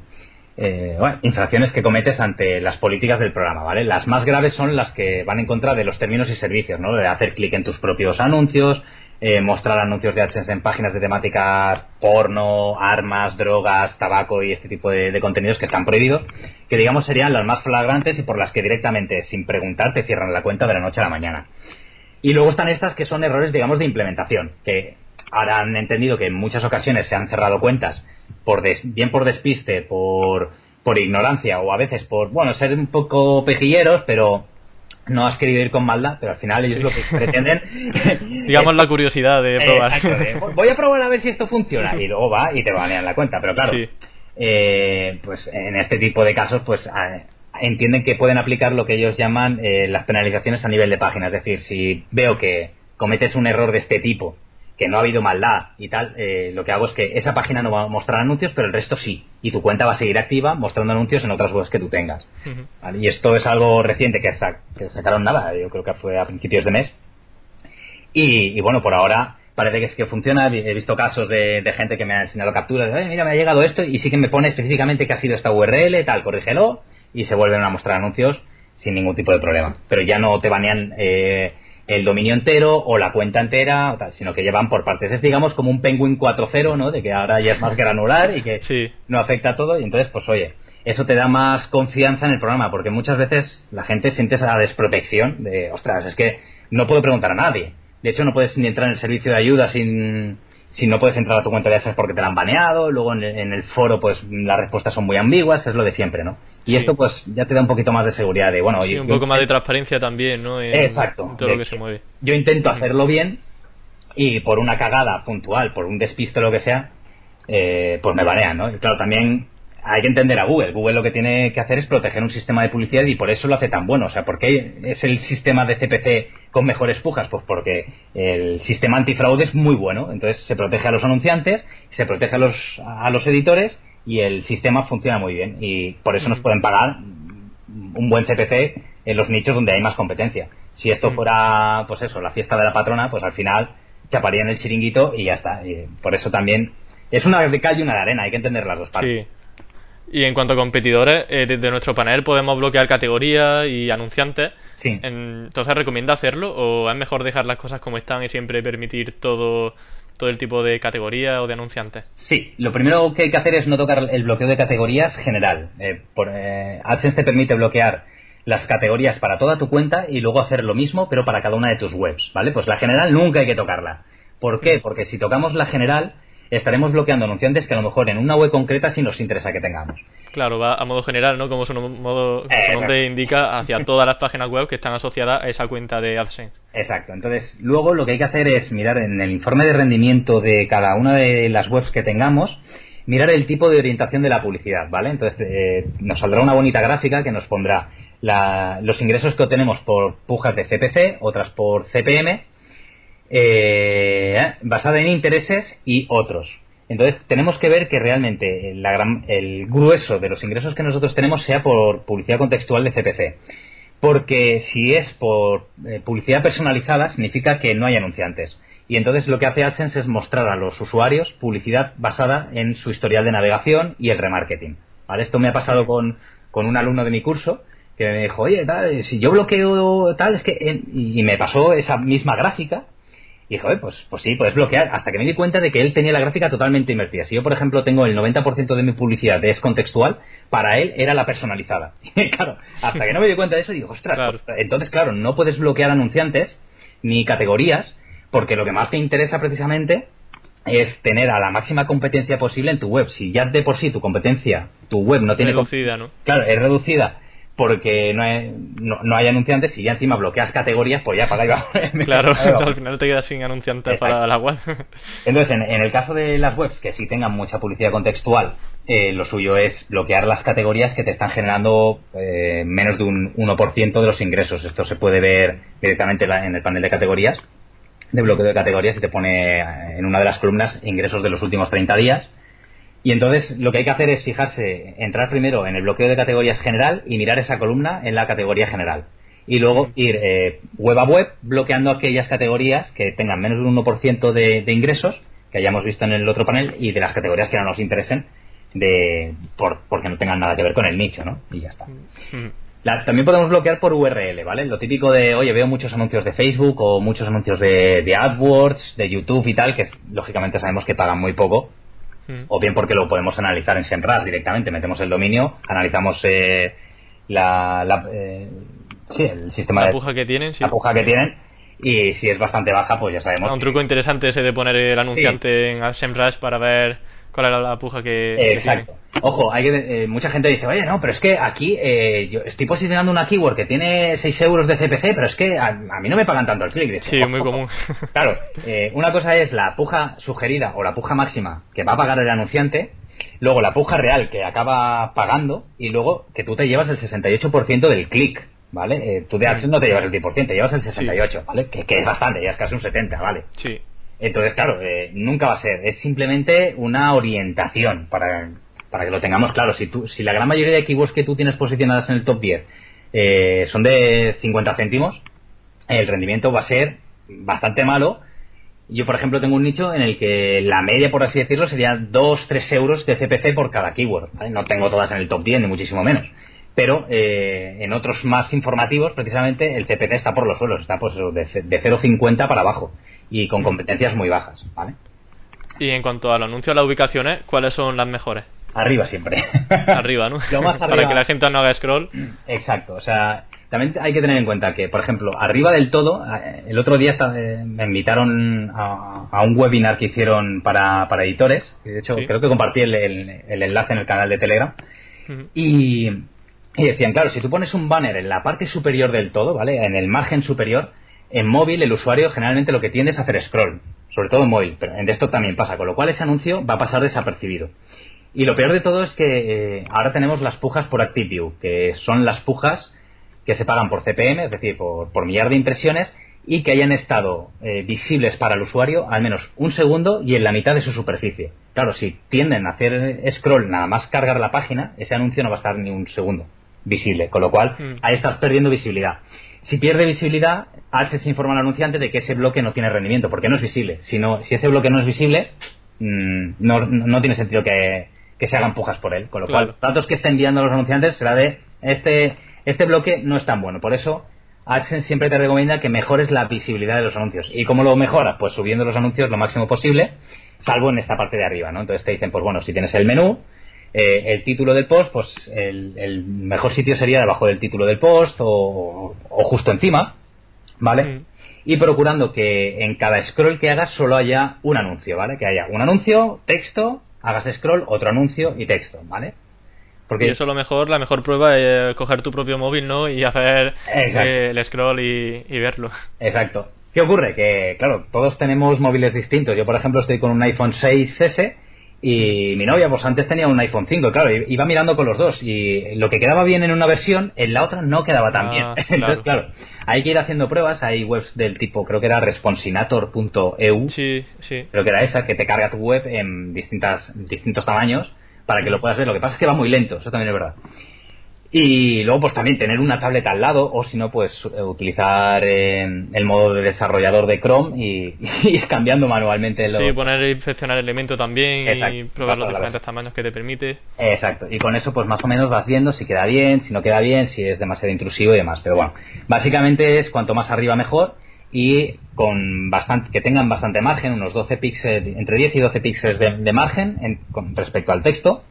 eh, infracciones que cometes ante las políticas del programa, ¿vale? Las más graves son las que van en contra de los términos y servicios, ¿no? De hacer clic en tus propios anuncios, eh, mostrar anuncios de AdSense en páginas de temáticas porno, armas, drogas, tabaco y este tipo de, contenidos que están prohibidos, que digamos serían las más flagrantes y por las que directamente, sin preguntar, te cierran la cuenta de la noche a la mañana. Y luego están estas que son errores, digamos, de implementación, que ahora han entendido que en muchas ocasiones se han cerrado cuentas por bien por despiste, por, por ignorancia o a veces por, bueno, ser un poco pejilleros, pero no has querido ir con maldad, pero al final ellos lo que pretenden. [laughs] Digamos la curiosidad de probar. voy a probar a ver si esto funciona. Y luego va y te banean la cuenta. Pero claro, eh, pues en este tipo de casos, pues entienden que pueden aplicar lo que ellos llaman eh, las penalizaciones a nivel de página. Es decir, si veo que cometes un error de este tipo que no ha habido maldad y tal, eh, lo que hago es que esa página no va a mostrar anuncios, pero el resto sí. Y tu cuenta va a seguir activa mostrando anuncios en otras webs que tú tengas. Y esto es algo reciente que, sacaron nada, yo creo que fue a principios de mes. Y, bueno, por ahora parece que es que funciona. He visto casos de, gente que me ha enseñado capturas. De, mira, me ha llegado esto y sí que me pone específicamente que ha sido esta URL, tal, corrígelo. Y se vuelven a mostrar anuncios sin ningún tipo de problema. Pero ya no te banean... Eh, el dominio entero o la cuenta entera, tal, sino que llevan por partes. Es, digamos, como un Penguin 4.0, ¿no? De que ahora ya es más [laughs] granular y que no afecta a todo. Y entonces, pues oye, eso te da más confianza en el programa, porque muchas veces la gente siente esa desprotección de, ostras, es que no puedo preguntar a nadie. De hecho, no puedes ni entrar en el servicio de ayuda sin, si no puedes entrar a tu cuenta de access porque te la han baneado, luego en el, en el, foro pues las respuestas son muy ambiguas, es lo de siempre, ¿no? Y esto pues ya te da un poquito más de seguridad de, bueno, sí, un poco más de transparencia también, ¿no? exacto. todo lo que se mueve. Yo intento hacerlo bien y por una cagada puntual, por un despiste o lo que sea, eh, pues me banean, ¿no? Y claro, también hay que entender a Google. Google lo que tiene que hacer es proteger un sistema de publicidad y por eso lo hace tan bueno. O sea, ¿por qué es el sistema de CPC con mejores pujas? Pues porque el sistema antifraude es muy bueno. Entonces se protege a los anunciantes, se protege a los, a los editores y el sistema funciona muy bien. Y por eso nos pueden pagar un buen CPC en los nichos donde hay más competencia. Si esto fuera, pues eso, la fiesta de la patrona, pues al final chaparían el chiringuito y ya está. Y por eso también es una de cal y una de arena, hay que entender las dos partes. Sí. Y en cuanto a competidores, eh, desde nuestro panel podemos bloquear categorías y anunciantes. Sí. Entonces, ¿recomienda hacerlo o es mejor dejar las cosas como están y siempre permitir todo, todo el tipo de categorías o de anunciantes? Sí, lo primero que hay que hacer es no tocar el bloqueo de categorías general. Eh, por, eh, AdSense te permite bloquear las categorías para toda tu cuenta y luego hacer lo mismo, pero para cada una de tus webs, ¿vale? Pues la general nunca hay que tocarla. ¿Por qué? Porque si tocamos la general, estaremos bloqueando anunciantes que a lo mejor en una web concreta sí nos interesa que tengamos. Claro, va a modo general, ¿no? Como su, modo, su nombre indica, hacia todas las páginas web que están asociadas a esa cuenta de AdSense. Exacto. Entonces, luego lo que hay que hacer es mirar en el informe de rendimiento de cada una de las webs que tengamos, mirar el tipo de orientación de la publicidad, ¿vale? Entonces, eh, nos saldrá una bonita gráfica que nos pondrá los ingresos que obtenemos por pujas de CPC, otras por CPM, eh, basada en intereses y otros. Entonces tenemos que ver que realmente el grueso de los ingresos que nosotros tenemos sea por publicidad contextual de CPC. Porque si es por eh, publicidad personalizada significa que no hay anunciantes. Y entonces lo que hace AdSense es mostrar a los usuarios publicidad basada en su historial de navegación y el remarketing. Esto me ha pasado con, con un alumno de mi curso que me dijo, oye, si yo bloqueo tal, es que... Y me pasó esa misma gráfica y pues, pues sí, puedes bloquear. Hasta que me di cuenta de que él tenía la gráfica totalmente invertida. Si yo, por ejemplo, tengo el 90% de mi publicidad es contextual, para él era la personalizada. [laughs] Y claro, hasta que no me di cuenta de eso, digo, ostras, pues, entonces, claro, no puedes bloquear anunciantes ni categorías, porque lo que más te interesa precisamente es tener a la máxima competencia posible en tu web. Si ya de por sí tu competencia, tu web no tiene... Reducida, ¿no? Claro, es reducida porque no hay, no, hay anunciantes y ya encima bloqueas categorías, pues ya para ahí va. [laughs] claro, [laughs] al final te quedas sin anunciantes para la web. Entonces, en, el caso de las webs que sí tengan mucha publicidad contextual, eh, lo suyo es bloquear las categorías que te están generando eh, menos de un 1% de los ingresos. Esto se puede ver directamente en el panel de categorías, de bloqueo de categorías, y te pone en una de las columnas ingresos de los últimos 30 días y entonces lo que hay que hacer es fijarse, entrar primero en el bloqueo de categorías general y mirar esa columna en la categoría general. Y luego ir eh, web a web bloqueando aquellas categorías que tengan menos de un 1% de, de ingresos, que hayamos visto en el otro panel, y de las categorías que no nos interesen, de por, porque no tengan nada que ver con el nicho, ¿no? Y ya está. también podemos bloquear por URL, ¿vale? Lo típico de, oye, veo muchos anuncios de Facebook o muchos anuncios de, de AdWords, de YouTube y tal, que lógicamente sabemos que pagan muy poco Mm. o bien porque lo podemos analizar en SEMrush directamente. Metemos el dominio, analizamos eh, la, eh, sí, el sistema la puja que tienen, la puja que tienen y si es bastante baja, pues ya sabemos. un truco interesante ese de poner el anunciante en SEMrush para ver cuál era la puja que, Exacto. Ojo, hay que, eh, mucha gente dice, oye, no, pero es que aquí eh, yo estoy posicionando una keyword que tiene 6 euros de CPC, pero es que a, mí no me pagan tanto el clic. Sí, muy común. [laughs] Claro, eh, una cosa es la puja sugerida o la puja máxima que va a pagar el anunciante, luego la puja real que acaba pagando y luego que tú te llevas el 68% del clic. ¿Vale? tú de acción no te llevas el 10%, te llevas el 68, ¿vale? Que, que es bastante, ya es casi un 70, ¿vale? Sí. Entonces, claro, eh, nunca va a ser. Es simplemente una orientación para, para que lo tengamos claro. Si, tú, si la gran mayoría de keywords que tú tienes posicionadas en el top 10 eh, son de 50 céntimos, el rendimiento va a ser bastante malo. Yo, por ejemplo, tengo un nicho en el que la media, por así decirlo, sería 2-3 euros de CPC por cada keyword. No tengo todas en el top 10, ni muchísimo menos. Pero eh, en otros más informativos, precisamente, el CPC está por los suelos, está pues, de, de 0,50 para abajo y con competencias muy bajas, ¿vale? Y en cuanto al anuncio de las ubicaciones, ¿cuáles son las mejores? Arriba siempre. [laughs] arriba, ¿no? Para que la gente no haga scroll. Exacto, o sea, también hay que tener en cuenta que, por ejemplo, arriba del todo, eh, el otro día eh, me invitaron a, un webinar que hicieron para, para editores, de hecho creo que compartí el, enlace en el canal de Telegram, y, y decían, claro, si tú pones un banner en la parte superior del todo, ¿vale? En el margen superior, en móvil el usuario generalmente lo que tiende es hacer scroll, sobre todo en móvil, pero en desktop también pasa, con lo cual ese anuncio va a pasar desapercibido. Y lo peor de todo es que eh, ahora tenemos las pujas por ActiveView, que son las pujas que se pagan por CPM, es decir, por, por millar de impresiones, y que hayan estado eh, visibles para el usuario al menos un segundo y en la mitad de su superficie. Claro, si tienden a hacer scroll nada más cargar la página, ese anuncio no va a estar ni un segundo visible, con lo cual Mm. ahí estás perdiendo visibilidad. Si pierde visibilidad, se informa al anunciante de que ese bloque no tiene rendimiento, porque no es visible. Si, no, si ese bloque no es visible, mm, no, no tiene sentido que, que se hagan pujas por él. Con lo Claro. cual, los datos que estén enviando a los anunciantes será de este, este bloque no es tan bueno. Por eso, AdSense siempre te recomienda que mejores la visibilidad de los anuncios. ¿Y cómo lo mejoras? Pues subiendo los anuncios lo máximo posible, salvo en esta parte de arriba, ¿no? Entonces te dicen, pues bueno, si tienes el menú, eh, el título del post, pues el, el mejor sitio sería debajo del título del post o, o justo encima, ¿vale? Mm. Y procurando que en cada scroll que hagas solo haya un anuncio, ¿vale? Que haya un anuncio, texto, hagas scroll, otro anuncio y texto, ¿vale? Porque Y eso lo mejor, la mejor prueba es coger tu propio móvil, ¿no? Y hacer eh, el scroll y, y verlo. Exacto. ¿Qué ocurre? Que, claro, todos tenemos móviles distintos. Yo, por ejemplo, estoy con un iPhone 6S y mi novia, pues antes tenía un iPhone 5. Claro, iba mirando con los dos y lo que quedaba bien en una versión, en la otra no quedaba tan Ah, bien. [laughs] claro. Entonces, claro, hay que ir haciendo pruebas. Hay webs del tipo, creo que era responsinator.eu. Sí, sí. Creo que era esa, que te carga tu web en distintas, distintos tamaños para que lo puedas ver. Lo que pasa es que va muy lento, eso también es verdad. Y luego, pues también tener una tableta al lado, o si no, pues utilizar eh, el modo de desarrollador de Chrome y, [laughs] y ir cambiando manualmente los. Sí, poner e inspeccionar el elemento también y probar los diferentes tamaños que te permite. Exacto, y con eso, pues más o menos vas viendo si queda bien, si no queda bien, si es demasiado intrusivo y demás. Pero bueno, básicamente es cuanto más arriba mejor y con bastante que tengan bastante margen, unos 12 píxeles, entre 10 y 12 píxeles de, de margen en- con respecto al texto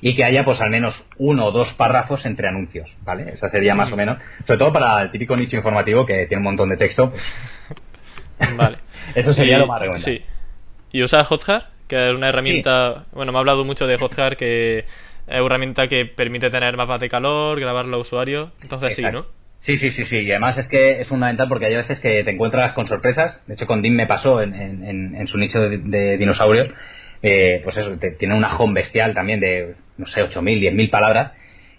y que haya pues al menos uno o dos párrafos entre anuncios, ¿vale? Esa sería más o menos, sobre todo para el típico nicho informativo que tiene un montón de texto, pues, [laughs] Vale. [laughs] eso sería Y- lo más recomendable. Sí. ¿Y usas Hotjar? Que es una herramienta. Bueno, me ha hablado mucho de Hotjar, que es una herramienta que permite tener mapas de calor, grabar los usuarios. Entonces sí, Exacto. ¿no? Sí, sí, sí, sí. Y además es que es fundamental porque hay veces que te encuentras con sorpresas. De hecho, con Dim me pasó en, en- en- en su nicho de, de dinosaurios. Eh, pues eso, te- tiene una home bestial también de, no sé, 8.000, 10.000 palabras.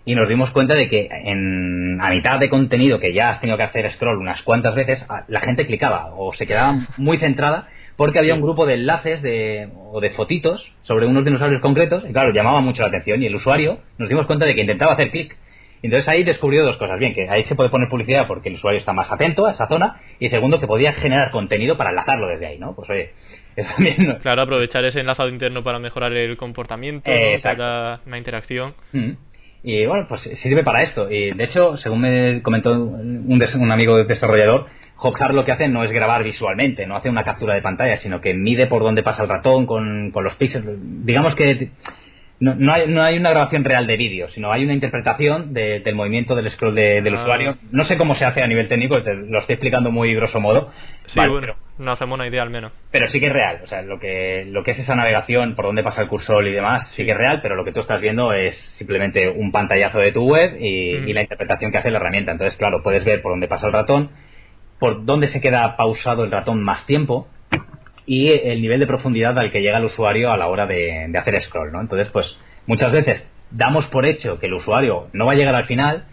Y nos dimos cuenta de que en, a mitad de contenido que ya has tenido que hacer scroll unas cuantas veces, la gente clicaba o se quedaba [laughs] muy centrada porque había Sí. un grupo de enlaces de, o de fotitos sobre unos dinosaurios concretos y claro, llamaba mucho la atención y el usuario nos dimos cuenta de que intentaba hacer clic. Entonces ahí descubrió dos cosas. Bien, que ahí se puede poner publicidad porque el usuario está más atento a esa zona. Y segundo, que podía generar contenido para enlazarlo desde ahí, ¿no? Pues oye, [laughs] eso también... no- Claro, aprovechar ese enlazado interno para mejorar el comportamiento, ¿no? Eh, haya una interacción. Mm. Y bueno, pues sirve para esto. Y de hecho, según me comentó un, des- un amigo desarrollador, Hotjar lo que hace no es grabar visualmente, no hace una captura de pantalla, sino que mide por dónde pasa el ratón con, con los píxeles. Digamos que no, no, hay, no hay una grabación real de vídeo, sino hay una interpretación de- del movimiento del scroll de- del Ah. usuario. No sé cómo se hace a nivel técnico, te lo estoy explicando muy grosso modo. Sí, Vale, bueno, pero- no hacemos una idea al menos. pero sí que es real, o sea, lo que, lo que es esa navegación, por dónde pasa el cursor y demás, sí, Sí. que es real, pero lo que tú estás viendo es simplemente un pantallazo de tu web y, y la interpretación que hace la herramienta. Entonces, claro, puedes ver por dónde pasa el ratón, por dónde se queda pausado el ratón más tiempo y el nivel de profundidad al que llega el usuario a la hora de, de hacer scroll, ¿no? Entonces, pues, muchas veces damos por hecho que el usuario no va a llegar al final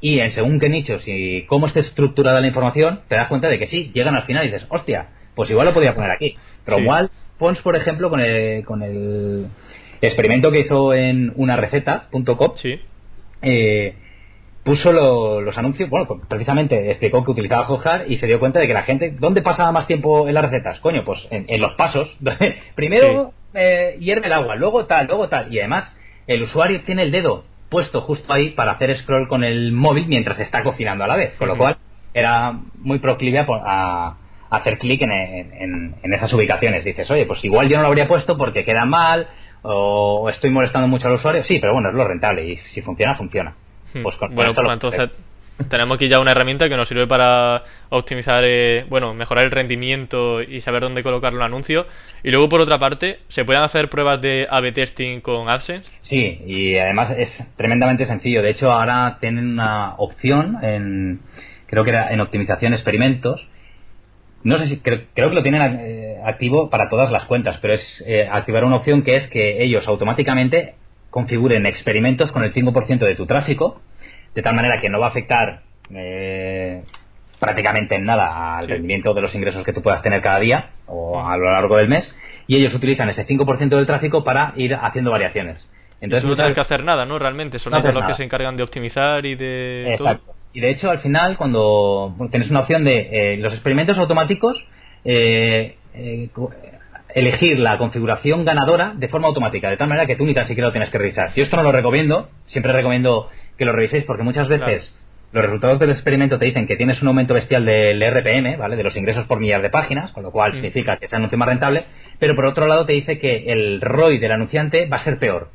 y en según qué nichos y cómo esté estructurada la información, te das cuenta de que sí, llegan al final y dices, hostia, pues igual lo podía poner aquí. Pero Sí. igual, Pons, por ejemplo, con el, con el experimento que hizo en una receta.com, Sí. eh, puso lo- los anuncios, bueno, pues precisamente explicó que utilizaba Hotjar y se dio cuenta de que la gente, ¿dónde pasaba más tiempo en las recetas? Coño, pues en, en los pasos. [laughs] Primero eh, hierve el agua, luego tal, luego tal. Y además, el usuario tiene el dedo puesto justo ahí para hacer scroll con el móvil mientras está cocinando a la vez. Con lo cual, era muy proclive a, a- a hacer clic en, en- en esas ubicaciones. Dices, oye, pues igual yo no lo habría puesto porque queda mal o estoy molestando mucho al usuario. Sí, pero bueno, es lo rentable y si funciona, funciona. Hmm. Pues con- bueno, pues entonces tenemos aquí ya una herramienta que nos sirve para optimizar, eh, bueno, mejorar el rendimiento y saber dónde colocar los anuncios. Y luego, por otra parte, ¿se pueden hacer pruebas de A-B testing con AdSense? Sí, y además es tremendamente sencillo. De hecho, ahora tienen una opción en, creo que era en optimización experimentos. No sé si, creo, creo que lo tienen eh, activo para todas las cuentas, pero es eh, activar una opción que es que ellos automáticamente configuren experimentos con el 5% de tu tráfico, de tal manera que no va a afectar eh, prácticamente en nada al rendimiento de los ingresos que tú puedas tener cada día o a lo largo del mes, y ellos utilizan ese 5% del tráfico para ir haciendo variaciones. Entonces, tú no tienes que hacer nada, ¿no? Realmente, son ellos los que se encargan de optimizar y de... Exacto. Y de hecho, al final, cuando tienes una opción de eh, los experimentos automáticos, eh, eh, elegir la configuración ganadora de forma automática, de tal manera que tú ni tan siquiera lo tienes que revisar. Yo esto no lo recomiendo, siempre recomiendo que lo reviséis porque muchas veces los resultados del experimento te dicen que tienes un aumento bestial del RPM, ¿vale? De los ingresos por millar de páginas, con lo cual significa que ese anuncio más rentable, pero por otro lado te dice que el ROI del anunciante va a ser peor.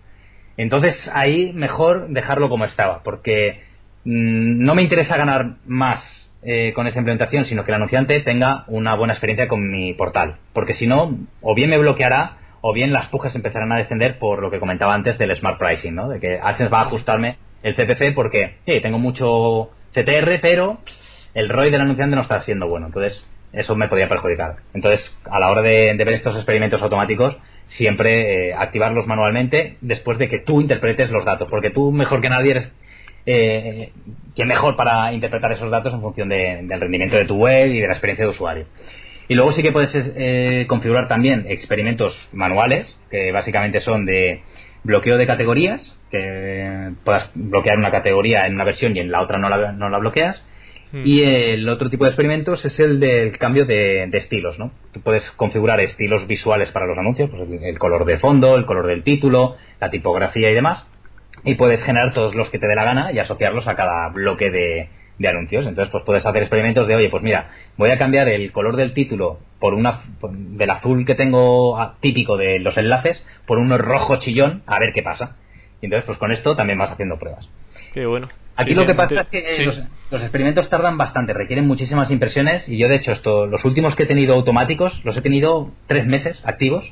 Entonces ahí mejor dejarlo como estaba, porque mm, no me interesa ganar más eh, con esa implementación, sino que el anunciante tenga una buena experiencia con mi portal. Porque si no, o bien me bloqueará, o bien las pujas empezarán a descender por lo que comentaba antes del Smart Pricing, ¿no? De que AdSense va a ajustarme el CPC porque, sí, tengo mucho CTR, pero el ROI del anunciante no está siendo bueno. Entonces, eso me podría perjudicar. Entonces, a la hora de, ver estos experimentos automáticos, siempre eh, activarlos manualmente después de que tú interpretes los datos, porque tú mejor que nadie eres eh, que mejor para interpretar esos datos en función del rendimiento de tu web y de la experiencia de usuario. Y luego sí que puedes eh, configurar también experimentos manuales, que básicamente son de bloqueo de categorías, que puedas bloquear una categoría en una versión y en la otra no la, no la bloqueas. Hmm. Y el otro tipo de experimentos es el del cambio de, estilos, ¿no? Tú puedes configurar estilos visuales para los anuncios, pues el color de fondo, el color del título, la tipografía y demás y puedes generar todos los que te dé la gana y asociarlos a cada bloque de, anuncios. Entonces, pues puedes hacer experimentos de, oye, pues mira, voy a cambiar el color del título por una del azul que tengo típico de los enlaces por uno rojo chillón, a ver qué pasa. Y entonces, pues con esto también vas haciendo pruebas. Qué bueno. Aquí lo que pasa es que los, los, experimentos tardan bastante, requieren muchísimas impresiones y yo de hecho esto, los últimos que he tenido automáticos los he tenido tres meses activos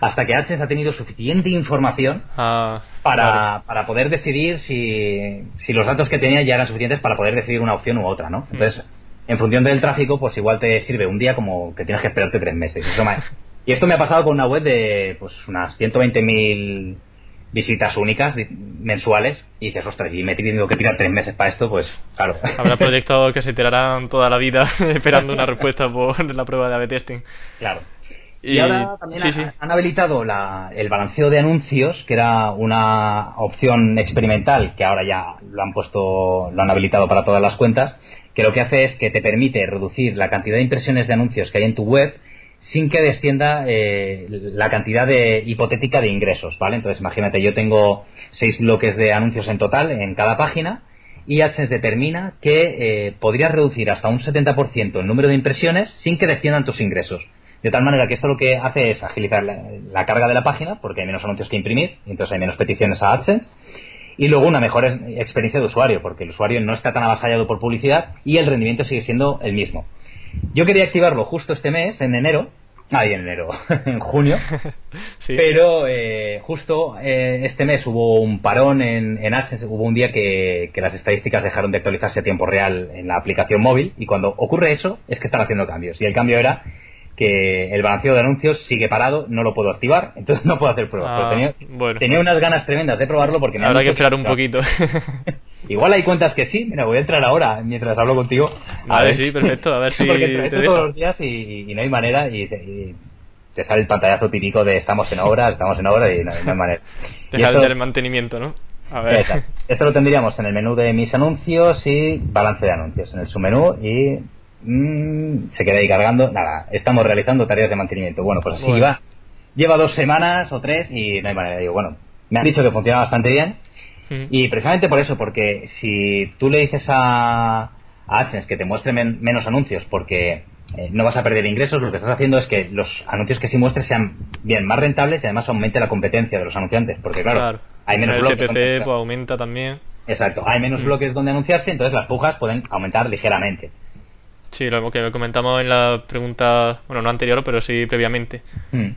hasta que AdSense ha tenido suficiente información ah, para, para, poder decidir si, si, los datos que tenía ya eran suficientes para poder decidir una opción u otra, ¿no? Mm. Entonces, en función del tráfico, pues igual te sirve un día como que tienes que esperarte tres meses. [laughs] y esto me ha pasado con una web de pues unas 120.000 visitas únicas mensuales y dices, ostras, y me he tenido que tirar tres meses para esto, pues claro. Habrá [laughs] proyectos que se tirarán toda la vida [laughs] esperando una respuesta por la prueba de A-B testing. Claro. Y, ahora también han habilitado el balanceo de anuncios, que era una opción experimental, que ahora ya lo han puesto, lo han habilitado para todas las cuentas, que lo que hace es que te permite reducir la cantidad de impresiones de anuncios que hay en tu web sin que descienda eh, la cantidad de hipotética de ingresos, ¿vale? Entonces imagínate, yo tengo seis bloques de anuncios en total en cada página y AdSense determina que eh, podrías reducir hasta un 70% el número de impresiones sin que desciendan tus ingresos. De tal manera que esto lo que hace es agilizar la, carga de la página, porque hay menos anuncios que imprimir, y entonces hay menos peticiones a AdSense. Y luego una mejor experiencia de usuario, porque el usuario no está tan avasallado por publicidad y el rendimiento sigue siendo el mismo. Yo quería activarlo justo este mes, en enero, Ah, en enero, [laughs] en junio. [laughs] Pero eh, justo eh, este mes hubo un parón en, en AdSense, hubo un día que, que, las estadísticas dejaron de actualizarse a tiempo real en la aplicación móvil y cuando ocurre eso es que están haciendo cambios. Y el cambio era que el balanceo de anuncios sigue parado, no lo puedo activar, [laughs] entonces no puedo hacer pruebas. Ah, tenía, tenía, unas ganas tremendas de probarlo porque me Habrá que esperar un poquito. [laughs] Igual hay cuentas que sí, mira, voy a entrar ahora mientras hablo contigo. A, ver, sí, perfecto, a ver [laughs] si porque te todos los días y, no hay manera y, te sale el pantallazo típico de estamos en obra, estamos en obra y no, hay manera. Te sale el mantenimiento, ¿no? A ver. Esto lo tendríamos en el menú de mis anuncios y balance de anuncios, en el submenú y Mm, se queda ahí cargando. Nada, estamos realizando tareas de mantenimiento. Bueno, pues así va. Lleva dos semanas o tres y no hay manera. Digo, bueno, me han dicho que funciona bastante bien. Y precisamente por eso, porque si tú le dices a, a AdSense que te muestre menos anuncios porque eh, no vas a perder ingresos, lo que estás haciendo es que los anuncios que sí muestres sean bien más rentables y además aumente la competencia de los anunciantes. Porque claro, hay menos el bloques. CPC pues, aumenta también. Exacto, hay menos bloques donde anunciarse, entonces las pujas pueden aumentar ligeramente. Sí, lo que comentamos en la pregunta, bueno, no anterior, pero sí previamente. Hmm.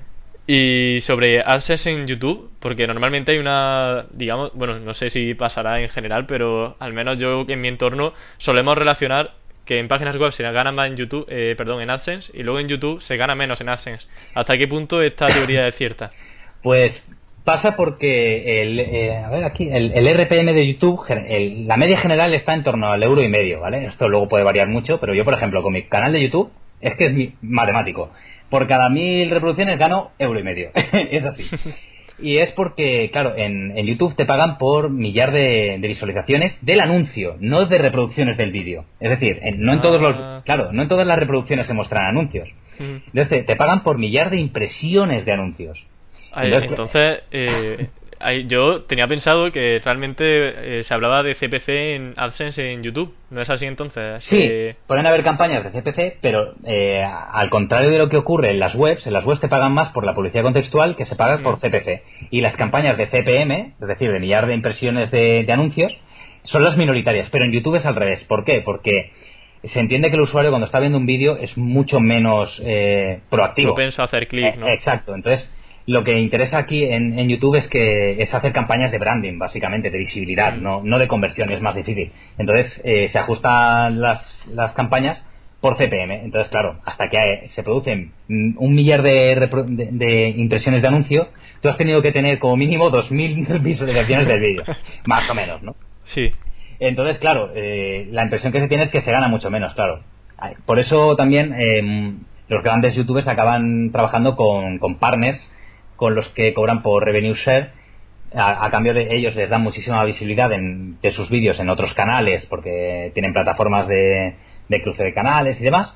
Y sobre AdSense en YouTube, porque normalmente hay una, digamos, bueno, no sé si pasará en general, pero al menos yo en mi entorno solemos relacionar que en páginas web se gana más en YouTube, eh, perdón, en AdSense, y luego en YouTube se gana menos en AdSense. ¿Hasta qué punto esta teoría es cierta? Pues Pasa porque el, eh, a ver aquí, el, RPM de YouTube, la media general está en torno al euro y medio, ¿vale? Esto luego puede variar mucho, pero yo, por ejemplo, con mi canal de YouTube, es que es matemático. Por cada mil reproducciones gano euro y medio. [laughs] es así. Y es porque, claro, en, YouTube te pagan por millar de, visualizaciones del anuncio, no de reproducciones del vídeo. Es decir, no en todos los, ah. claro, no en todas las reproducciones se muestran anuncios. Entonces te, pagan por millar de impresiones de anuncios. Entonces, eh, yo tenía pensado que realmente eh, se hablaba de CPC en AdSense en YouTube. ¿No es así entonces? Sí, pueden haber campañas de CPC, pero eh, al contrario de lo que ocurre en las webs, en las webs te pagan más por la publicidad contextual que se paga por mm. CPC. Y las campañas de CPM, es decir, de millar de impresiones de, anuncios, son las minoritarias. Pero en YouTube es al revés. ¿Por qué? Porque se entiende que el usuario cuando está viendo un vídeo es mucho menos eh, proactivo. Propenso a hacer clic, ¿no? exacto. Entonces lo que interesa aquí en, YouTube es que es hacer campañas de branding, básicamente, de visibilidad, mm. no, no de conversión, es más difícil. Entonces, eh, se ajustan las, las campañas por CPM. Entonces, claro, hasta que se producen un millar de, de, impresiones de anuncio, tú has tenido que tener como mínimo 2.000 [laughs] visualizaciones del vídeo, más o menos, ¿no? Sí. Entonces, claro, eh, la impresión que se tiene es que se gana mucho menos, claro. Por eso también eh, los grandes youtubers acaban trabajando con, con partners con los que cobran por revenue share. A, cambio de ellos les dan muchísima visibilidad en, de sus vídeos en otros canales porque tienen plataformas de, cruce de canales y demás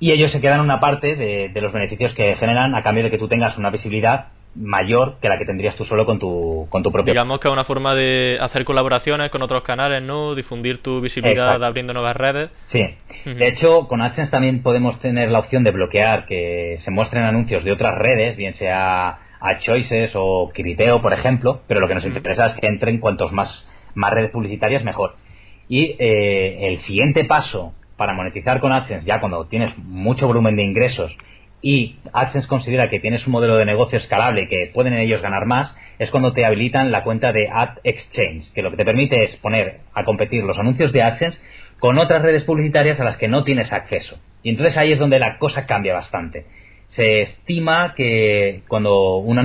y ellos se quedan una parte de, los beneficios que generan a cambio de que tú tengas una visibilidad mayor que la que tendrías tú solo con tu, con tu propio. Digamos que es una forma de hacer colaboraciones con otros canales, ¿no? Difundir tu visibilidad abriendo nuevas redes. Sí. De hecho, con AdSense también podemos tener la opción de bloquear que se muestren anuncios de otras redes, bien sea a Choices o Kiriteo, por ejemplo, pero lo que nos interesa es que entren cuantos más, más redes publicitarias mejor. Y eh, el siguiente paso para monetizar con AdSense, ya cuando tienes mucho volumen de ingresos y AdSense considera que tienes un modelo de negocio escalable y que pueden ellos ganar más, es cuando te habilitan la cuenta de Ad Exchange, que lo que te permite es poner a competir los anuncios de AdSense con otras redes publicitarias a las que no tienes acceso. Y entonces ahí es donde la cosa cambia bastante se estima que cuando un,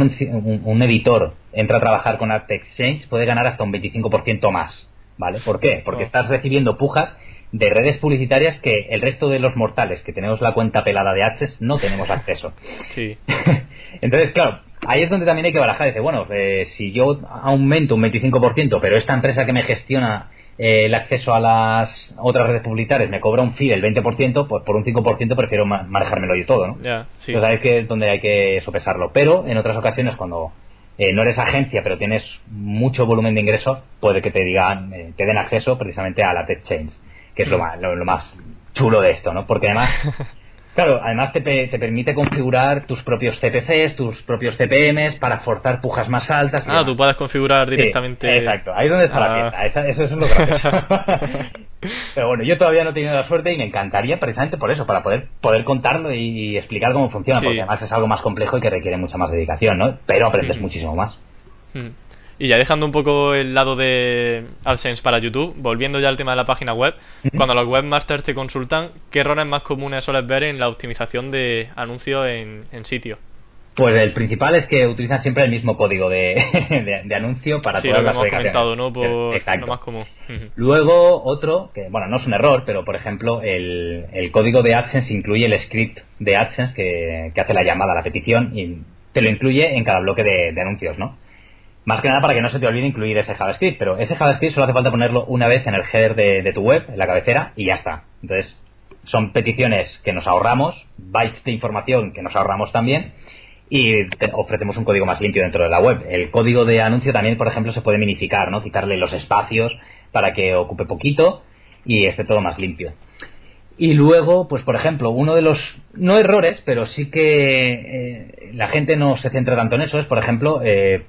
un, editor entra a trabajar con Ad Exchange puede ganar hasta un 25% más. ¿Vale? ¿Por qué? Porque oh. estás recibiendo pujas de redes publicitarias que el resto de los mortales que tenemos la cuenta pelada de Access no tenemos acceso. [laughs] Sí. [laughs] Entonces, claro, ahí es donde también hay que barajar. Dice, bueno, eh, si yo aumento un 25%, pero esta empresa que me gestiona eh, el acceso a las otras redes publicitarias me cobra un fee del 20%, pues por un 5% prefiero manejármelo yo todo, ¿no? Ya, sí. Entonces ahí es que donde hay que sopesarlo. Pero en otras ocasiones, cuando eh, no eres agencia, pero tienes mucho volumen de ingresos, puede que te digan, eh, te den acceso precisamente a la Tech Change, que es lo, más, lo más chulo de esto, ¿no? Porque además [laughs] Claro, además te, te, permite configurar tus propios CPCs, tus propios CPMs para forzar pujas más altas. Ah, tú puedes configurar directamente. exacto, ahí es donde está la ah. pieza. eso es lo gracioso. [laughs] Pero bueno, yo todavía no he tenido la suerte y me encantaría precisamente por eso, para poder poder contarlo y, explicar cómo funciona, porque además es algo más complejo y que requiere mucha más dedicación, ¿no? Pero aprendes muchísimo más. Y ya dejando un poco el lado de AdSense para YouTube, volviendo ya al tema de la página web, cuando los webmasters te consultan, ¿qué errores más comunes sueles ver en la optimización de anuncios en, sitio? Pues el principal es que utilizan siempre el mismo código de, [laughs] de, anuncio para sí, todas lo que hemos comentado, ¿no? Por lo más común. Luego, otro, que bueno, no es un error, pero por ejemplo, el, el código de AdSense incluye el script de AdSense que, que, hace la llamada la petición y te lo incluye en cada bloque de anuncios, ¿no? Más que nada para que no se te olvide incluir ese JavaScript, pero ese JavaScript solo hace falta ponerlo una vez en el header de, tu web, en la cabecera, y ya está. Entonces, son peticiones que nos ahorramos, bytes de información que nos ahorramos también, y ofrecemos un código más limpio dentro de la web. El código de anuncio también, por ejemplo, se puede minificar, ¿no? Quitarle los espacios para que ocupe poquito y esté todo más limpio. Y luego, pues por ejemplo, uno de los, no errores, pero sí que eh, la gente no se centra tanto en eso, es por ejemplo eh,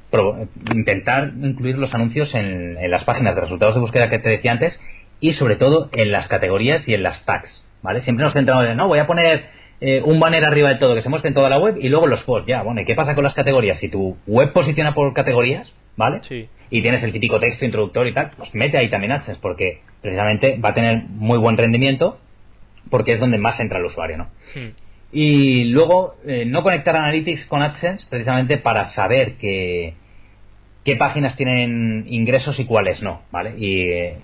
intentar incluir los anuncios en, las páginas de resultados de búsqueda que te decía antes y sobre todo en las categorías y en las tags, ¿vale? Siempre nos centramos en, no, voy a poner eh, un banner arriba de todo que se muestre en toda la web y luego los posts, ya, bueno, ¿y qué pasa con las categorías? Si tu web posiciona por categorías, ¿vale? Sí. Y tienes el típico texto introductor y tal, pues mete ahí también AdSense porque precisamente va a tener muy buen rendimiento porque es donde más entra el usuario, ¿no? Hmm. Y luego, eh, no conectar Analytics con AdSense precisamente para saber que, qué páginas tienen ingresos y cuáles no, ¿vale? Y eh,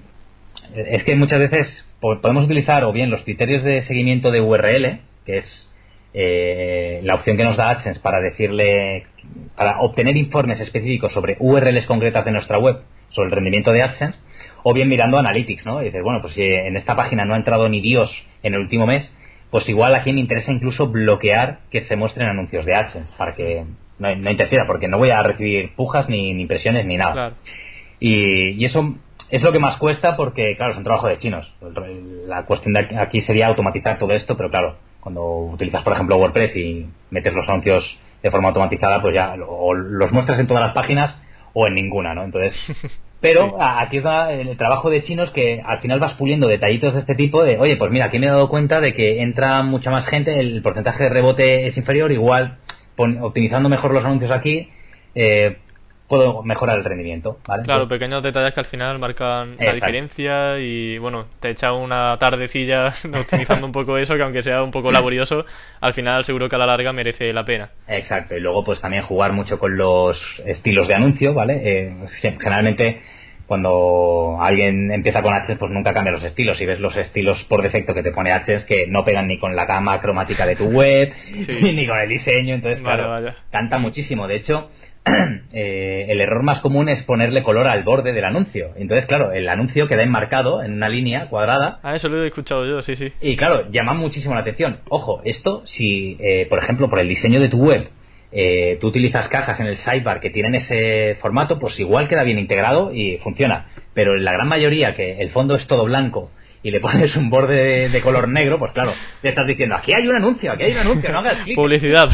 es que muchas veces podemos utilizar o bien los criterios de seguimiento de URL, que es eh, la opción que nos da AdSense para decirle, para obtener informes específicos sobre URLs concretas de nuestra web, sobre el rendimiento de AdSense, o bien mirando Analytics, ¿no? Y dices, bueno, pues si en esta página no ha entrado ni Dios en el último mes, pues igual aquí me interesa incluso bloquear que se muestren anuncios de AdSense para que no, interfiera, porque no voy a recibir pujas ni, impresiones ni nada. Y, eso es lo que más cuesta porque, claro, es un trabajo de chinos. La cuestión de aquí sería automatizar todo esto, pero claro, cuando utilizas, por ejemplo, WordPress y metes los anuncios de forma automatizada, pues ya o los muestras en todas las páginas o en ninguna, ¿no? Entonces, [laughs] pero aquí está el trabajo de chinos que al final vas puliendo detallitos de este tipo de, oye, pues mira, aquí me he dado cuenta de que entra mucha más gente, el porcentaje de rebote es inferior, igual optimizando mejor los anuncios aquí, eh, puedo mejorar el rendimiento. ¿vale? Claro, pequeños detalles que al final marcan la diferencia y bueno, te echa una tardecilla [laughs] optimizando un poco eso, que aunque sea un poco laborioso, al final seguro que a la larga merece la pena. Exacto, y luego pues también jugar mucho con los estilos de anuncio, ¿vale? Eh, generalmente cuando alguien empieza con H, pues nunca cambia los estilos. Si ves los estilos por defecto que te pone H, que no pegan ni con la gama cromática de tu [laughs] web, ni con el diseño. Entonces, claro, canta muchísimo. De hecho, [clears throat] eh, el error más común es ponerle color al borde del anuncio. Entonces, claro, el anuncio queda enmarcado en una línea cuadrada. Ah, eso lo he escuchado yo, sí, sí. Y claro, llama muchísimo la atención. Ojo, esto, si, eh, por ejemplo, por el diseño de tu web, eh, tú utilizas cajas en el sidebar que tienen ese formato, pues igual queda bien integrado y funciona. Pero en la gran mayoría, que el fondo es todo blanco y le pones un borde de, color negro, pues claro, te estás diciendo, aquí hay un anuncio, aquí hay un anuncio, no hagas clic. Publicidad.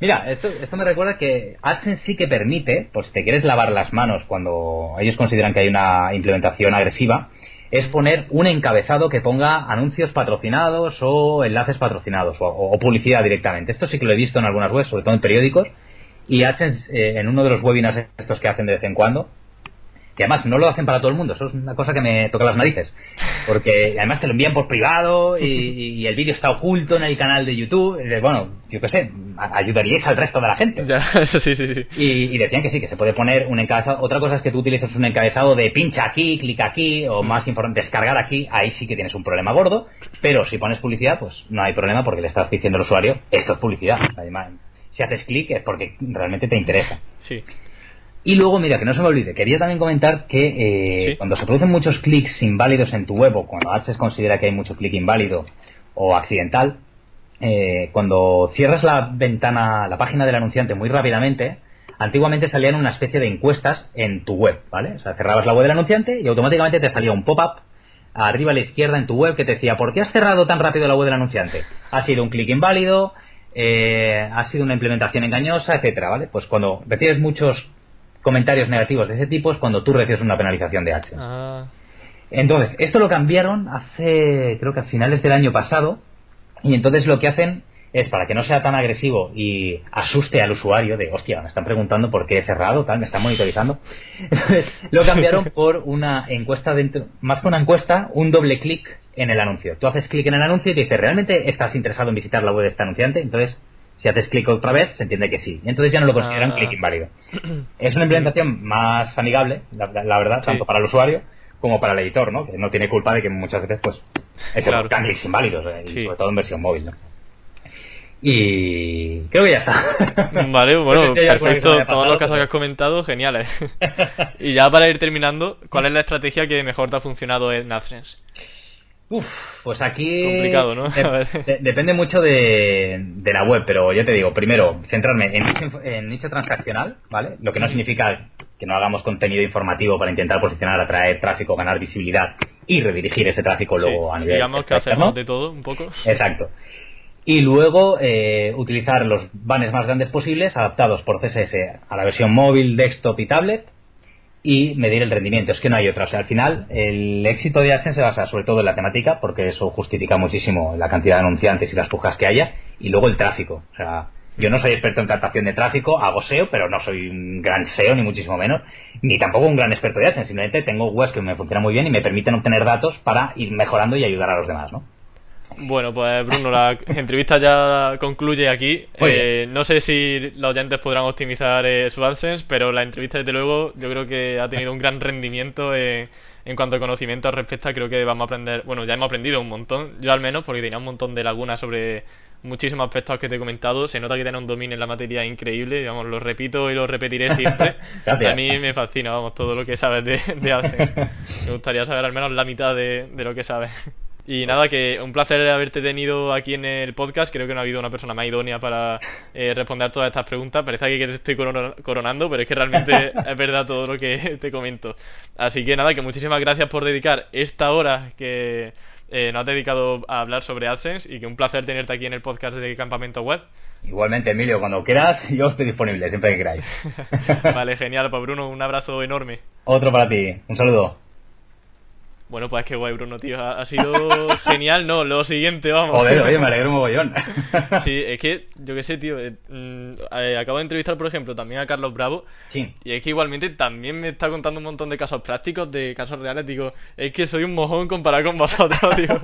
Mira, esto, esto me recuerda que AdSense sí que permite, pues si te quieres lavar las manos cuando ellos consideran que hay una implementación agresiva, es poner un encabezado que ponga anuncios patrocinados o enlaces patrocinados o, publicidad directamente. Esto sí que lo he visto en algunas webs, sobre todo en periódicos, y AdSense eh, en uno de los webinars estos que hacen de vez en cuando, que además no lo hacen para todo el mundo, eso es una cosa que me toca las narices, porque además te lo envían por privado y, el vídeo está oculto en el canal de YouTube, bueno, yo qué sé, ayudaríais al resto de la gente. [laughs] sí, sí, sí. Y, decían que sí, que se puede poner un encabezado, otra cosa es que tú utilices un encabezado de pincha aquí, clica aquí, o más importante, descargar aquí, ahí sí que tienes un problema gordo, pero si pones publicidad, pues no hay problema porque le estás diciendo al usuario, esto es publicidad, además si haces clic es porque realmente te interesa. Sí. Y luego, mira, que no se me olvide, quería también comentar que eh, cuando se producen muchos clics inválidos en tu web o cuando AdSense considera que hay mucho clic inválido o accidental, eh, cuando cierras la ventana, la página del anunciante muy rápidamente, antiguamente salían una especie de encuestas en tu web, ¿vale? O sea, cerrabas la web del anunciante y automáticamente te salía un pop-up arriba a la izquierda en tu web que te decía, ¿por qué has cerrado tan rápido la web del anunciante? Ha sido un clic inválido, eh, ha sido una implementación engañosa, etcétera, ¿vale? Pues cuando recibes muchos comentarios negativos de ese tipo es cuando tú recibes una penalización de AdSense. Ah. Entonces, esto lo cambiaron hace, creo que a finales del año pasado, y entonces lo que hacen es para que no sea tan agresivo y asuste al usuario de, hostia, me están preguntando por qué he cerrado, tal, me están monitorizando. [laughs] Entonces, lo cambiaron [laughs] por una encuesta dentro, más que una encuesta, un doble clic en el anuncio. Tú haces clic en el anuncio y te dice, ¿realmente estás interesado en visitar la web de este anunciante? Entonces, si haces clic otra vez, se entiende que sí. Y entonces ya no lo consideran ah. clic inválido. [clears throat] Es una implementación más amigable, la, verdad, tanto para el usuario como para el editor, ¿no? Que no tiene culpa de que muchas veces, pues, es claro. clics inválidos, eh, sobre todo en versión móvil, ¿no? Y creo que ya está. [laughs] Vale, bueno, perfecto. Todos los casos que has comentado, geniales. [laughs] y ya para ir terminando, ¿cuál es la estrategia que mejor te ha funcionado en AdSense? Uf, pues aquí. Complicado, ¿no? [laughs] depende mucho de, la web, pero yo te digo, primero, centrarme en nicho, transaccional, ¿vale? Lo que no significa que no hagamos contenido informativo para intentar posicionar, atraer tráfico, ganar visibilidad y redirigir ese tráfico luego a nivel. Digamos que hacemos de todo un poco. Exacto. Y luego eh, utilizar los banners más grandes posibles, adaptados por CSS a la versión móvil, desktop y tablet, y medir el rendimiento. Es que no hay otra. O sea, al final, el éxito de AdSense se basa sobre todo en la temática, porque eso justifica muchísimo la cantidad de anunciantes y las pujas que haya, y luego el tráfico. O sea, yo no soy experto en captación de tráfico, hago SEO, pero no soy un gran SEO, ni muchísimo menos, ni tampoco un gran experto de AdSense. Simplemente tengo webs que me funcionan muy bien y me permiten obtener datos para ir mejorando y ayudar a los demás, ¿no? Bueno, pues Bruno, la [laughs] entrevista ya concluye aquí. Eh, no sé si los oyentes podrán optimizar eh, su AdSense, pero la entrevista, desde luego, yo creo que ha tenido un gran rendimiento en, cuanto a conocimiento respecto. Creo que vamos a aprender, bueno, ya hemos aprendido un montón, yo al menos, porque tenía un montón de lagunas sobre muchísimos aspectos que te he comentado. Se nota que tiene un dominio en la materia increíble, vamos, lo repito y lo repetiré siempre. [laughs] a mí me fascina, vamos, todo lo que sabes de, de AdSense. [laughs] Me gustaría saber al menos la mitad de, de lo que sabes. Y nada, que un placer haberte tenido aquí en el podcast. Creo que no ha habido una persona más idónea para eh, responder todas estas preguntas. Parece que te estoy coronando, pero es que realmente [laughs] es verdad todo lo que [laughs] te comento. Así que nada, que muchísimas gracias por dedicar esta hora que eh, nos has dedicado a hablar sobre AdSense y que un placer tenerte aquí en el podcast de Campamento Web. Igualmente, Emilio, cuando quieras, yo estoy disponible, siempre que queráis. [laughs] vale, genial. Pues Bruno, un abrazo enorme. Otro para ti. Un saludo. Bueno, pues qué guay, Bruno, tío. Ha, sido [laughs] genial, no, lo siguiente, vamos. Joder, oye, me [laughs] alegro un mogollón. sí, es que, yo qué sé, tío. Eh, mm, eh, acabo de entrevistar, por ejemplo, también a Carlos Bravo. Sí. Y es que igualmente también me está contando un montón de casos prácticos, de casos reales. Digo, es que soy un mojón comparado con vosotros, [laughs] tío.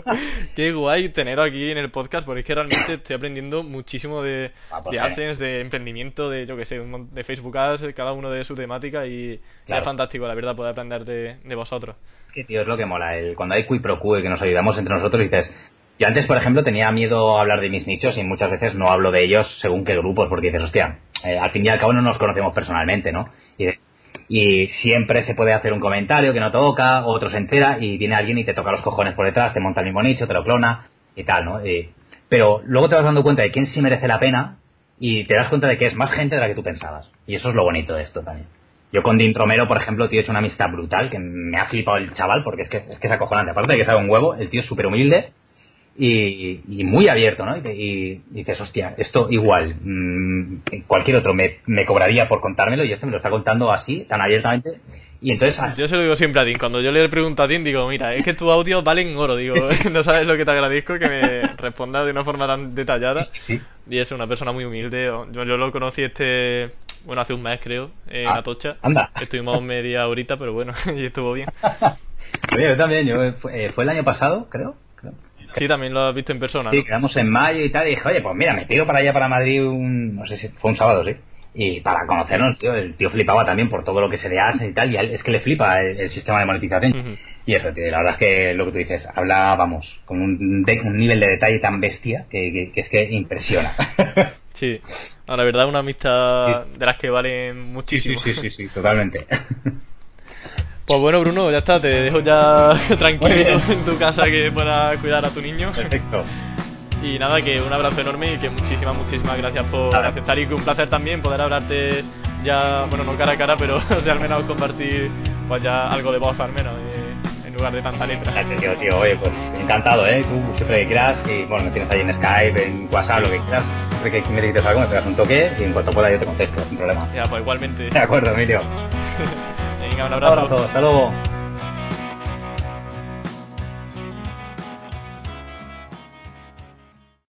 qué guay teneros aquí en el podcast, porque es que realmente estoy aprendiendo muchísimo de, ah, pues de AdSense, de emprendimiento, de, yo qué sé, de Facebook Ads, cada uno de su temática. Y es fantástico, la verdad, poder aprender de, de vosotros. Es que, tío, es lo que mola. El, cuando hay qui pro y que nos ayudamos entre nosotros, dices. Yo antes, por ejemplo, tenía miedo a hablar de mis nichos y muchas veces no hablo de ellos según qué grupos, porque dices, hostia, eh, al fin y al cabo no nos conocemos personalmente, ¿no? Y, siempre se puede hacer un comentario que no toca, otro se entera y viene alguien y te toca los cojones por detrás, te monta el mismo nicho, te lo clona y tal, ¿no? pero luego te vas dando cuenta de quién sí merece la pena y te das cuenta de que es más gente de la que tú pensabas. Y eso es lo bonito de esto también. Yo con Dean Romero, por ejemplo, tío, he hecho una amistad brutal, que me ha flipado el chaval, porque es que es, que es acojonante. Aparte de que sabe un huevo, el tío es súper humilde y, muy abierto, ¿no? Y, dices, hostia, esto igual, mmm, cualquier otro me, me, cobraría por contármelo y este me lo está contando así, tan abiertamente. Y entonces... Ah, yo se lo digo siempre a Dean, cuando yo le pregunto a Dean, digo, mira, es que tu audio vale en oro, digo, [laughs] no sabes lo que te agradezco que me responda de una forma tan detallada. Y es una persona muy humilde. Yo, yo lo conocí este bueno, hace un mes creo, en ah, Atocha. Anda. Estuvimos [laughs] media horita, pero bueno, [laughs] y estuvo bien. Oye, yo también, yo, eh, fue, el año pasado, creo. Sí, también lo has visto en persona. Sí, quedamos en mayo y tal, y dije, oye, pues mira, me pido para allá, para Madrid, un, no sé si fue un sábado, sí. Y para conocernos, tío, el tío flipaba también por todo lo que se le hace y tal, y es que le flipa el, sistema de monetización. Y eso, tío, la verdad es que lo que tú dices, habla, vamos, con un, un nivel de detalle tan bestia que, que es que impresiona. [laughs] sí, la verdad, una amistad de las que valen muchísimo. Sí, sí, sí, totalmente. [laughs] Pues bueno, Bruno, ya está, te dejo ya [laughs] tranquilo en tu casa que puedas cuidar a tu niño. Perfecto. Y nada, que un abrazo enorme y que muchísimas, muchísimas gracias por aceptar y que un placer también poder hablarte ya, bueno, no cara a cara, pero o sea, al menos compartir pues ya algo de voz al menos. En lugar de tanta letra. Tío, tío, oye, pues encantado, ¿eh? Tú siempre que quieras y bueno, me tienes ahí en Skype, en WhatsApp, lo que quieras que me necesites algo, me pegas un toque y en cuanto pueda yo te contesto, sin problema. Ya, pues igualmente. De acuerdo, Emilio. [laughs] Venga, un abrazo. Un abrazo, hasta luego.